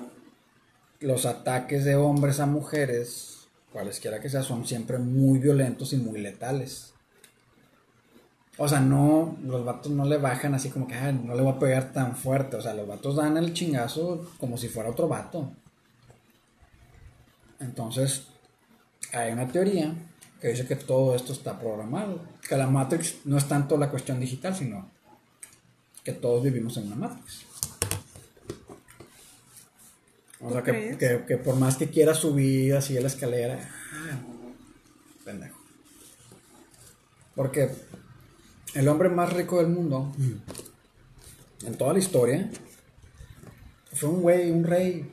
B: los ataques de hombres a mujeres, cualesquiera que sea, son siempre muy violentos y muy letales. O sea, no, los vatos no le bajan así como que, no le voy a pegar tan fuerte. O sea, los vatos dan el chingazo como si fuera otro vato. Entonces, hay una teoría que dice que todo esto está programado. Que la Matrix no es tanto la cuestión digital, sino que todos vivimos en una Matrix. O sea, que, que, por más que quiera subir así a la escalera, pendejo. Porque el hombre más rico del mundo, en toda la historia, fue un güey, un rey,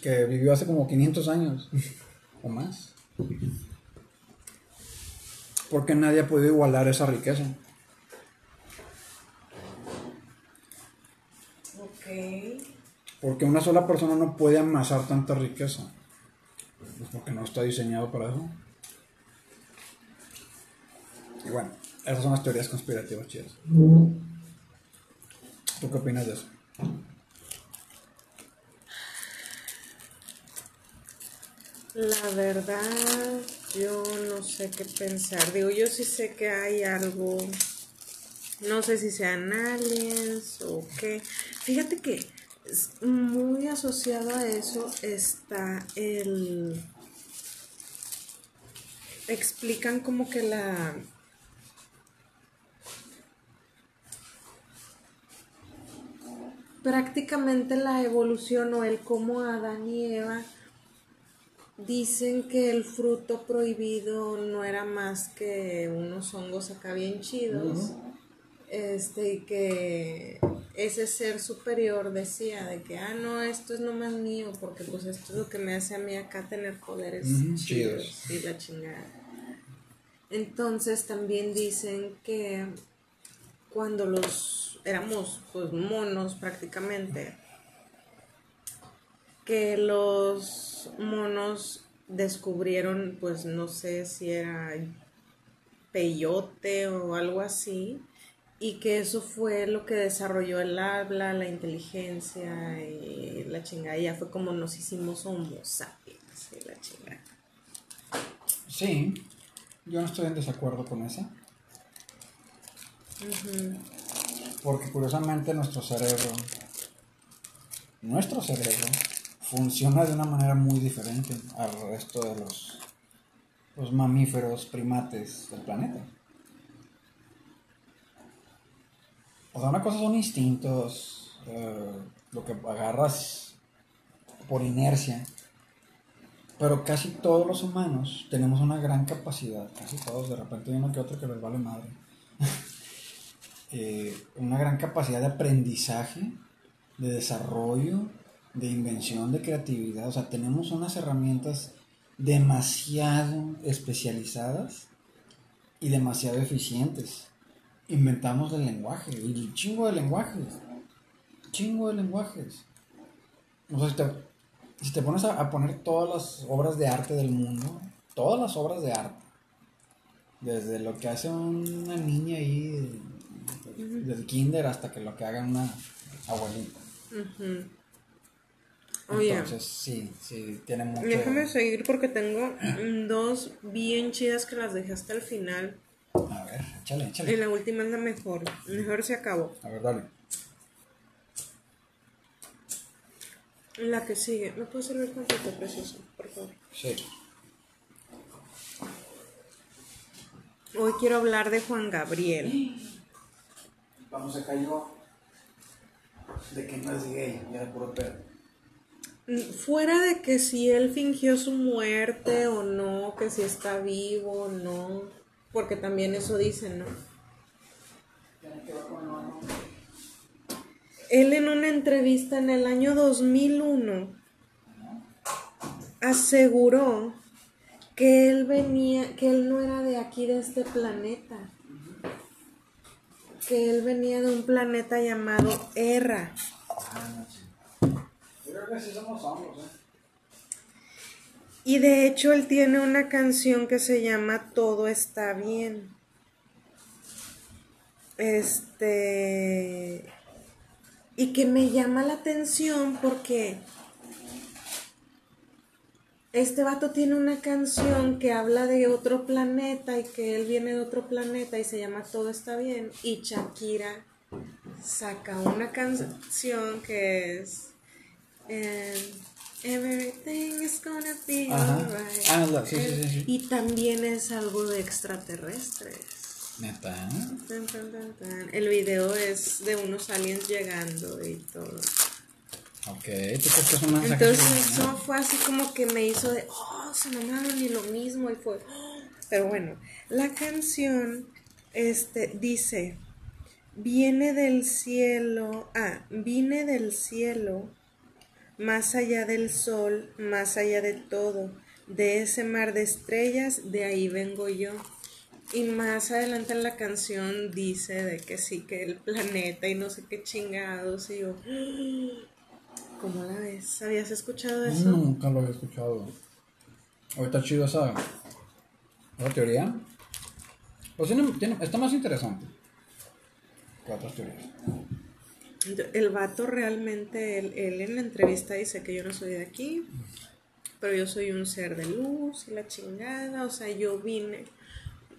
B: que vivió hace como 500 años o más. Porque nadie ha podido igualar esa riqueza.
A: Ok.
B: Porque una sola persona no puede amasar tanta riqueza. Pues porque no está diseñado para eso. Y bueno, esas son las teorías conspirativas chidas. ¿Tú qué opinas de eso?
A: La verdad, yo no sé qué pensar. Digo, yo sí sé que hay algo, no sé si sean aliens o qué. Fíjate que muy asociado a eso está el... Explican como que la... Prácticamente la evolución o el cómo Adán y Eva Dicen que el fruto prohibido no era más que unos hongos acá bien chidos. Este, y que ese ser superior decía de que, ah, no, esto es nomás mío, porque pues esto es lo que me hace a mí acá tener poderes chidos y la chingada. Entonces también dicen que cuando los éramos pues monos prácticamente, que los monos descubrieron, pues no sé si era peyote o algo así, y que eso fue lo que desarrolló el habla, la inteligencia y la chingada. Ya fue como nos hicimos homo sapiens y la chingada.
B: Sí, yo no estoy en desacuerdo con eso. Porque curiosamente nuestro cerebro, nuestro cerebro, funciona de una manera muy diferente al resto de los, los mamíferos primates del planeta. O sea, una cosa son instintos, eh, lo que agarras por inercia, pero casi todos los humanos tenemos una gran capacidad, casi todos, de repente hay uno que otro que les vale madre, eh, una gran capacidad de aprendizaje, de desarrollo, de invención, de creatividad. O sea, tenemos unas herramientas demasiado especializadas y demasiado eficientes. Inventamos el lenguaje, y chingo de lenguajes. Chingo de lenguajes. O sea, si te, si te pones a, a poner todas las obras de arte del mundo, todas las obras de arte, desde lo que hace una niña ahí, desde kinder hasta que lo que haga una abuelita. Entonces, sí, sí, tiene mucho...
A: déjame seguir porque tengo dos bien chidas que las dejé hasta el final.
B: A ver, échale,
A: Y
B: échale.
A: la última es la mejor. Mejor se acabó.
B: A ver, dale.
A: La que sigue. ¿Me puedes servir tantito, precioso? Por favor.
B: Sí.
A: Hoy quiero hablar de Juan Gabriel.
B: Vamos a cayó de que no es gay, ya de puro pedo.
A: Mm, Fuera de que si él fingió su muerte o no, que si está vivo o no, porque también eso dicen, ¿no? Él en una entrevista en el año 2001 aseguró que él venía, que él no era de aquí, de este planeta, que él venía de un planeta llamado Erra.
B: Creo que somos hombres, ¿eh?
A: Y de hecho él tiene una canción que se llama Todo está bien. Este y que me llama la atención porque este vato tiene una canción que habla de otro planeta y que él viene de otro planeta y se llama Todo está bien y Shakira saca una canción que es em, Everything be
B: Ajá.
A: alright.
B: Ah, la- sí, sí, sí.
A: Y también es algo de extraterrestres.
B: Neta.
A: Tan, tan, tan, tan. El video es de unos aliens llegando y todo.
B: Ok, ¿tú crees que es un mensaje
A: Entonces eso fue así como que me hizo de, oh, se mamaron y lo mismo y fue, oh. pero bueno, la canción, este, dice, viene del cielo, ah, vine del cielo, más allá del sol, más allá de todo, de ese mar de estrellas, de ahí vengo yo. Y más adelante en la canción dice de que sí, que el planeta y no sé qué chingados, y yo, ¿cómo la ves? ¿Habías escuchado eso?
B: Nunca lo había escuchado. Ahorita chido esa, esa teoría. Pues tiene, tiene- está más interesante que otras teorías.
A: El vato realmente, él, él en la entrevista dice que yo no soy de aquí, pero yo soy un ser de luz y la chingada, o sea, yo vine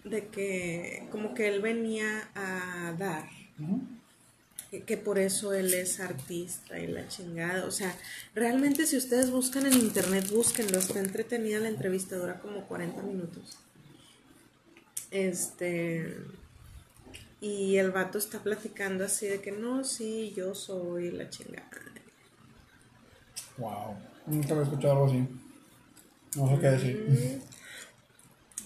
A: de que como que él venía a dar, que, que por eso él es artista y la chingada, o sea, realmente si ustedes buscan en internet, búsquenlo, está entretenida la entrevista, dura como 40 minutos. Este, y el vato está platicando así de que no, sí, yo soy la chingada.
B: Wow. Nunca había escuchado algo así. No sé qué decir.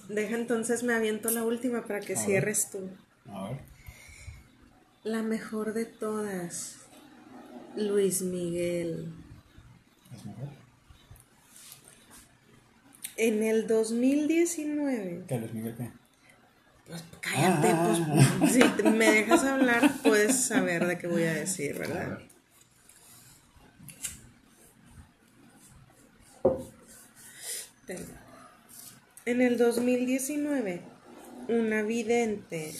A: Deja entonces me aviento la última para que
B: A ver.
A: cierres tú.
B: A ver.
A: La mejor de todas, Luis Miguel.
B: ¿Es mejor?
A: En el 2019,
B: ¿Qué, Luis Miguel qué?
A: Pues cállate,
B: Ah.
A: pues si te- me dejas hablar, puedes saber de qué voy a decir, ¿verdad? En el 2019, una vidente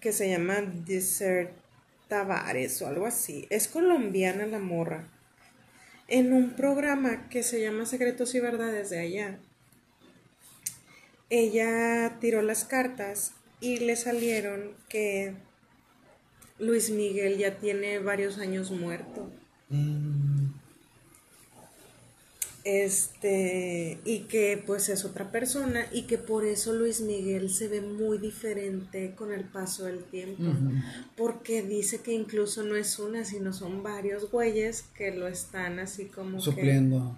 A: que se llama Desert Tavares o algo así, es colombiana la morra, en un programa que se llama Secretos y Verdades de allá, ella tiró las cartas y le salieron que Luis Miguel ya tiene varios años muerto.
B: Mm,
A: Este, y que pues es otra persona y que por eso Luis Miguel se ve muy diferente con el paso del tiempo. Porque dice que incluso no es una, sino son varios güeyes que lo están así como
B: Supliendo.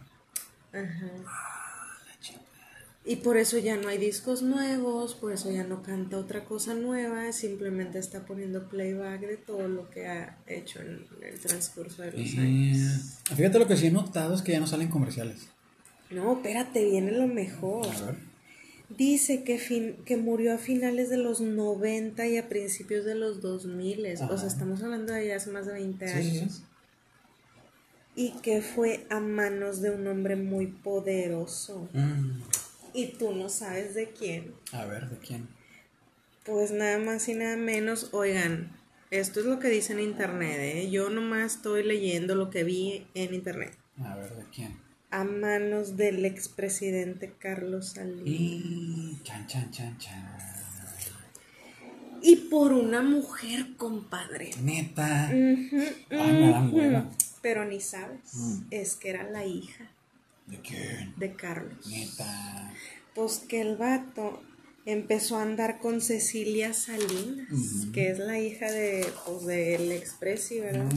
A: que... Ajá. Y por eso ya no hay discos nuevos, por eso ya no canta otra cosa nueva, simplemente está poniendo playback de todo lo que ha hecho en el transcurso de los años.
B: Fíjate lo que sí he notado es que ya no salen comerciales.
A: No, espérate, viene lo mejor.
B: A ver.
A: Dice que, fin, que murió a finales de los 90 y a principios de los 2000. O sea,
B: Ajá.
A: estamos hablando de ya hace más de 20
B: Sí,
A: años.
B: sí.
A: Y que fue a manos de un hombre muy poderoso.
B: Mm,
A: Y tú no sabes de quién.
B: A ver, ¿de quién?
A: Pues nada más y nada menos, oigan, esto es lo que dice en internet, ¿eh? Yo nomás estoy leyendo lo que vi en internet.
B: A ver, ¿de quién?
A: A manos del expresidente Carlos Salinas.
B: Y... Chan, chan, chan, chan.
A: Y por una mujer, compadre.
B: Neta. Ay, me dan.
A: Pero ni sabes,
B: Mm.
A: es que era la hija
B: ¿De quién?
A: de Carlos.
B: Neta.
A: Pues que el vato empezó a andar con Cecilia Salinas, que es la hija de, pues, del expresi, ¿verdad?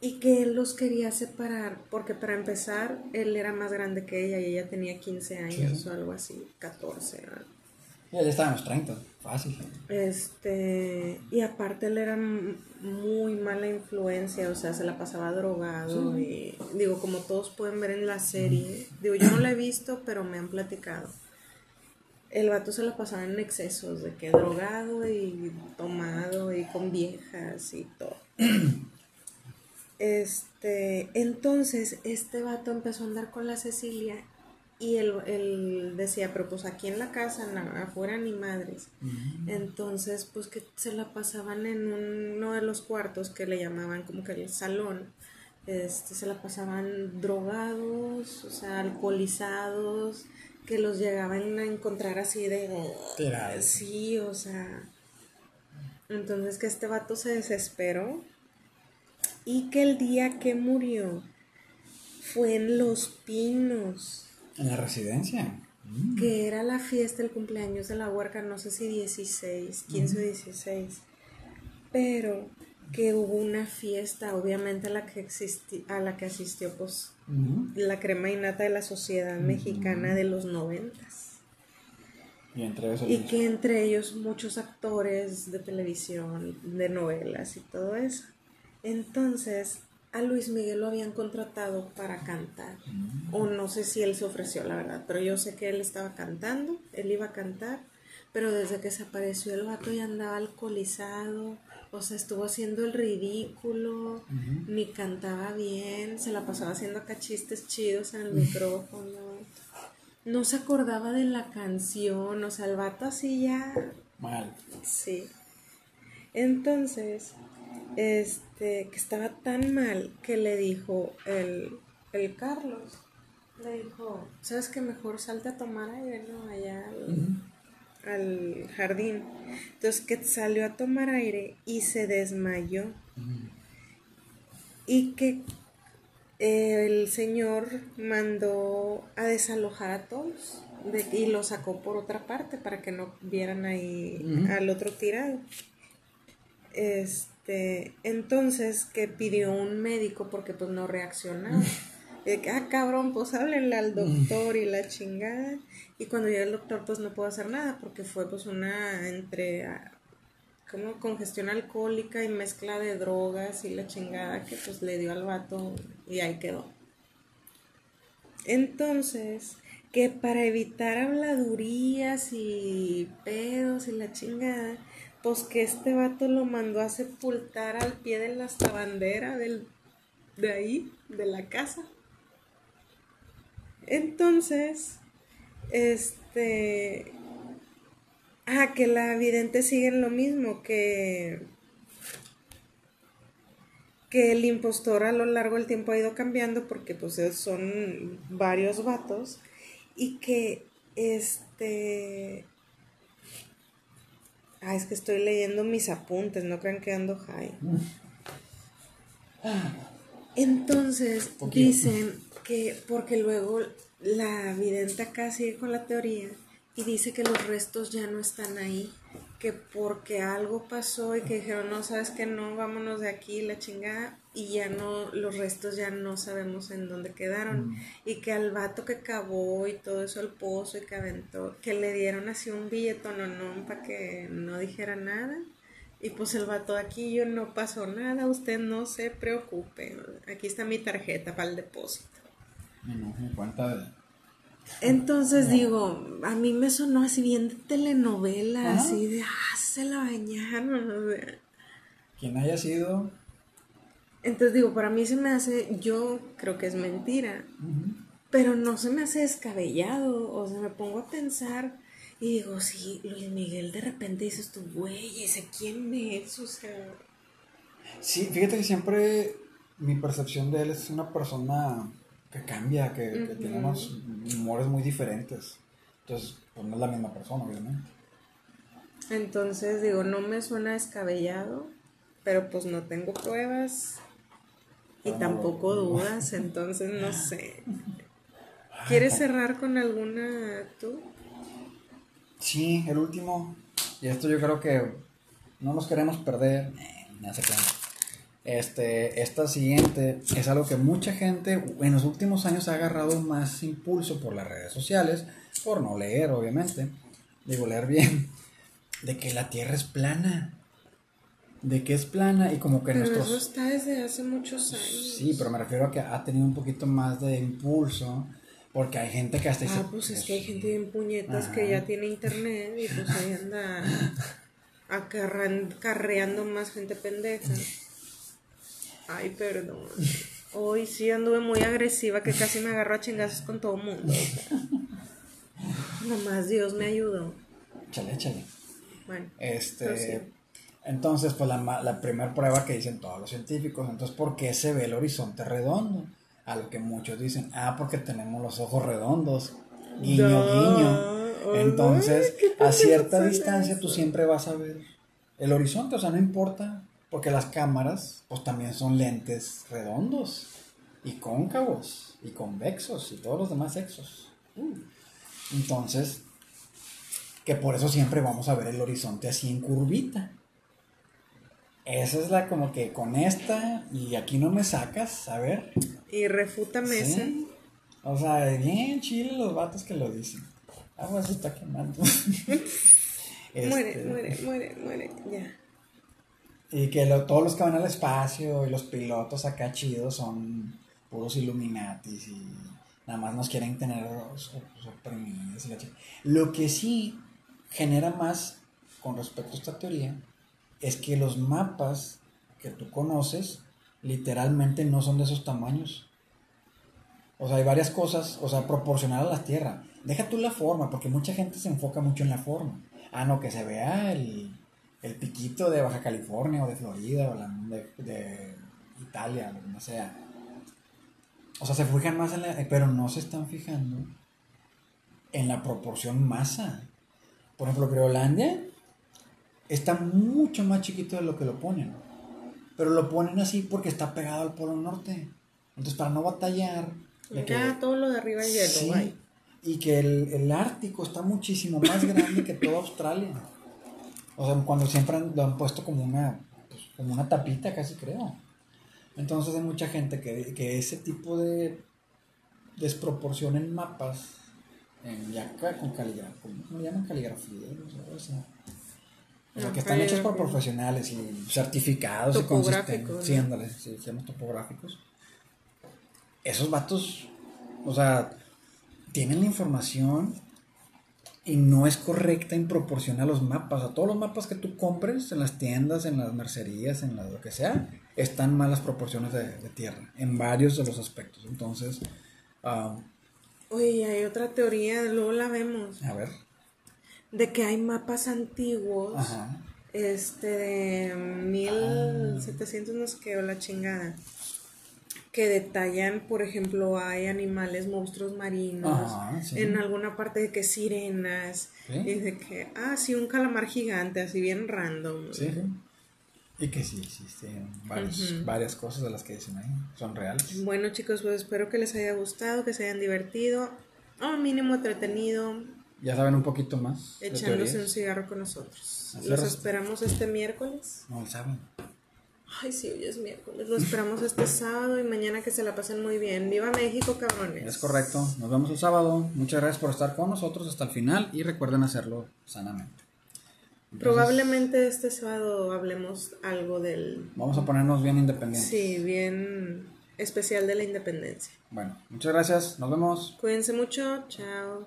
A: Y que él los quería separar, porque para empezar, él era más grande que ella y ella tenía 15 años o algo así, 14. ¿verdad?
B: Ya, ya estaba en los 30. Fácil.
A: Este, y aparte él era muy mala influencia, o sea, se la pasaba drogado y digo, como todos pueden ver en la serie, digo, yo no la he visto, pero me han platicado. El vato se la pasaba en excesos, de que drogado y tomado y con viejas y todo. Este, entonces este vato empezó a andar con la Cecilia y él, él decía, pero pues aquí en la casa, afuera ni madres.
B: Ujú.
A: Entonces, pues que se la pasaban en uno de los cuartos que le llamaban como que el salón. Este, se la pasaban drogados, o sea, alcoholizados, que los llegaban a encontrar así de...
B: Tirados.
A: Sí, o sea... Entonces que este vato se desesperó y que el día que murió fue en Los Pinos
B: En la residencia. Mm.
A: que era la fiesta, el cumpleaños de la huerca, no sé si 16, 15 o 16, pero que hubo una fiesta, obviamente a la que, existi- a la que asistió pues la crema innata de la sociedad mexicana de los noventas.
B: Y entre.
A: Y que entre ellos muchos actores de televisión, de novelas y todo eso. Entonces, a Luis Miguel lo habían contratado para cantar. O no sé si él se ofreció, la verdad, pero yo sé que él estaba cantando, él iba a cantar, pero desde que se apareció el vato ya andaba alcoholizado, o sea, estuvo haciendo el ridículo, ni cantaba bien, se la pasaba haciendo acá chistes chidos en el micrófono. No se acordaba de la canción, o sea, el vato así ya
B: Mal.
A: Sí. Entonces, este, que estaba tan mal que le dijo el, el Carlos, le dijo, ¿sabes que mejor salte a tomar aire, no? Allá al, al jardín. Entonces, que salió a tomar aire y se desmayó. Y que el señor mandó a desalojar a todos de- y lo sacó por otra parte para que no vieran ahí al otro tirado. Este, entonces que pidió un médico porque pues no reaccionaba. Y de que, ah, cabrón, pues háblenle al doctor y la chingada. Y cuando llega el doctor, pues no puedo hacer nada porque fue pues una entre ah, como congestión alcohólica y mezcla de drogas y la chingada que pues le dio al vato y ahí quedó. Entonces, que para evitar habladurías y pedos y la chingada, pues que este vato lo mandó a sepultar al pie de la bandera del, de ahí, de la casa. Entonces, este... Ah, que la vidente sigue en lo mismo, que... que el impostor a lo largo del tiempo ha ido cambiando porque pues son varios vatos y que este... Ah, es que estoy leyendo mis apuntes, no crean que ando high. Entonces dicen que, porque luego la vidente acá sigue con la teoría y dice que los restos ya no están ahí, que porque algo pasó y que dijeron, no, sabes que no, vámonos de aquí, la chingada, y ya no, los restos ya no sabemos en dónde quedaron.
B: Mm.
A: Y que al vato que cavó y todo eso al pozo y que aventó, que le dieron así un billetón o no para que no dijera nada. Y pues el vato aquí yo no pasó nada, usted no se preocupe. Aquí está mi tarjeta para el depósito.
B: Y no cuenta de.
A: Entonces digo, a mí me sonó así bien de telenovela,
B: Ajá.
A: así de, ah, se la bañaron. o sea.
B: Quien haya sido.
A: Entonces digo, para mí se me hace, yo creo que es mentira, pero no se me hace descabellado. O sea, me pongo a pensar y digo, sí, Luis Miguel de repente dices tú, güey, ¿ese quién es? O sea,
B: Sí, fíjate que siempre mi percepción de él es una persona que cambia, que, que
A: Ujú.
B: tiene unos humores muy diferentes. Entonces, pues no es la misma persona, obviamente.
A: entonces digo, no me suena descabellado, pero pues no tengo pruebas y
B: no,
A: tampoco
B: no.
A: dudas, entonces no sé. ¿Quieres cerrar con alguna tú?
B: Sí, el último. Y esto yo creo que no nos queremos perder. Eh, me hace claro. Este, esta siguiente es algo que mucha gente en los últimos años ha agarrado más impulso por las redes sociales, por no leer, obviamente. Digo, leer bien. De que la Tierra es plana. De que es plana y como que
A: Pero
B: nuestros...
A: eso está desde hace muchos años.
B: Sí, pero me refiero a que ha tenido un poquito más de impulso. Porque hay gente que hasta dice,
A: Ah, pues es que hay gente bien puñetas
B: Ajá.
A: que ya tiene internet y pues ahí anda acarran- carreando más gente pendeja. Ay, perdón. Hoy sí anduve muy agresiva que casi me agarró a chingazos con todo el mundo. Nomás Dios me ayudó.
B: Échale, échale.
A: Bueno,
B: Este,
A: sí.
B: entonces, pues la, ma- la primera prueba que dicen todos los científicos, entonces, ¿por qué se ve el horizonte redondo? A lo que muchos dicen, ah, porque tenemos los ojos redondos, guiño,
A: No.
B: guiño. Entonces,
A: Ay,
B: a cierta distancia tú siempre vas a ver el horizonte, o sea, no importa, porque las cámaras, pues también son lentes redondos, y cóncavos, y convexos, y todos los demás sexos. Uh. Entonces, que por eso siempre vamos a ver el horizonte así en curvita. Esa es la como que con esta y aquí no me sacas, a ver.
A: y refútame esa.
B: Sí. O sea, bien chile los vatos que lo dicen. Agua se está quemando.
A: Muere,
B: Este,
A: muere, muere, muere. Ya.
B: Y que lo- todos los que van al espacio y los pilotos acá chidos son puros Illuminatis y nada más nos quieren tener so- oprimidos y la chi- Lo que sí genera más con respecto a esta teoría es que los mapas que tú conoces literalmente no son de esos tamaños. O sea, hay varias cosas, o sea, proporcional a la Tierra. Deja tú la forma, porque mucha gente se enfoca mucho en la forma. Ah, no, que se vea el, el piquito de Baja California o de Florida o la, de, de Italia, lo que no sea. O sea, se fijan más en la... Pero no se están fijando en la proporción masa. Por ejemplo, Groenlandia está mucho más chiquito de lo que lo ponen. Pero lo ponen así porque está pegado al Polo Norte. Entonces, para no batallar... de que-
A: Ya todo lo de arriba es hielo,
B: Sí, y que el, el Ártico está muchísimo más grande que toda Australia. O sea, cuando siempre han- lo han puesto como una, pues, como una tapita, casi creo. Entonces hay mucha gente que, que ese tipo de desproporción en mapas, en, con caligrafía, ¿cómo le llaman caligrafía? O sea, o sea,
A: No,
B: que están hechos por profesionales y certificados y consistentes. Sí, ándale, topográficos. Esos vatos, o sea, tienen la información y no es correcta en proporción a los mapas. O sea, todos los mapas que tú compres en las tiendas, en las mercerías, en la, lo que sea, están malas proporciones de, de tierra en varios de los aspectos. Entonces, ah,
A: Oye, hay otra teoría, luego la vemos,
B: a ver.
A: de que hay mapas antiguos,
B: Ajá.
A: este, de 1700 no sé qué, o la chingada, que detallan, por ejemplo, hay animales, monstruos marinos,
B: Ajá, sí.
A: en alguna parte de que sirenas,
B: Sí.
A: y de que, ah, sí, un calamar gigante, así bien random.
B: Sí, sí. Y que sí existen varios- varias cosas de las que dicen ahí. Son reales.
A: Bueno chicos, pues espero que les haya gustado, que se hayan divertido, o mínimo entretenido.
B: ya saben un poquito más.
A: echándose un cigarro con nosotros. Los
B: es.
A: esperamos este miércoles.
B: No, sábado.
A: Ay, sí, hoy es miércoles. Los esperamos este sábado y mañana que se la pasen muy bien. ¡Viva México, cabrones!
B: Es correcto. Nos vemos el sábado. Muchas gracias por estar con nosotros hasta el final y recuerden hacerlo sanamente. Entonces,
A: Probablemente este sábado hablemos algo del...
B: Vamos a ponernos bien independientes.
A: Sí, bien especial de la independencia.
B: Bueno, muchas gracias. Nos vemos.
A: Cuídense mucho. Chao.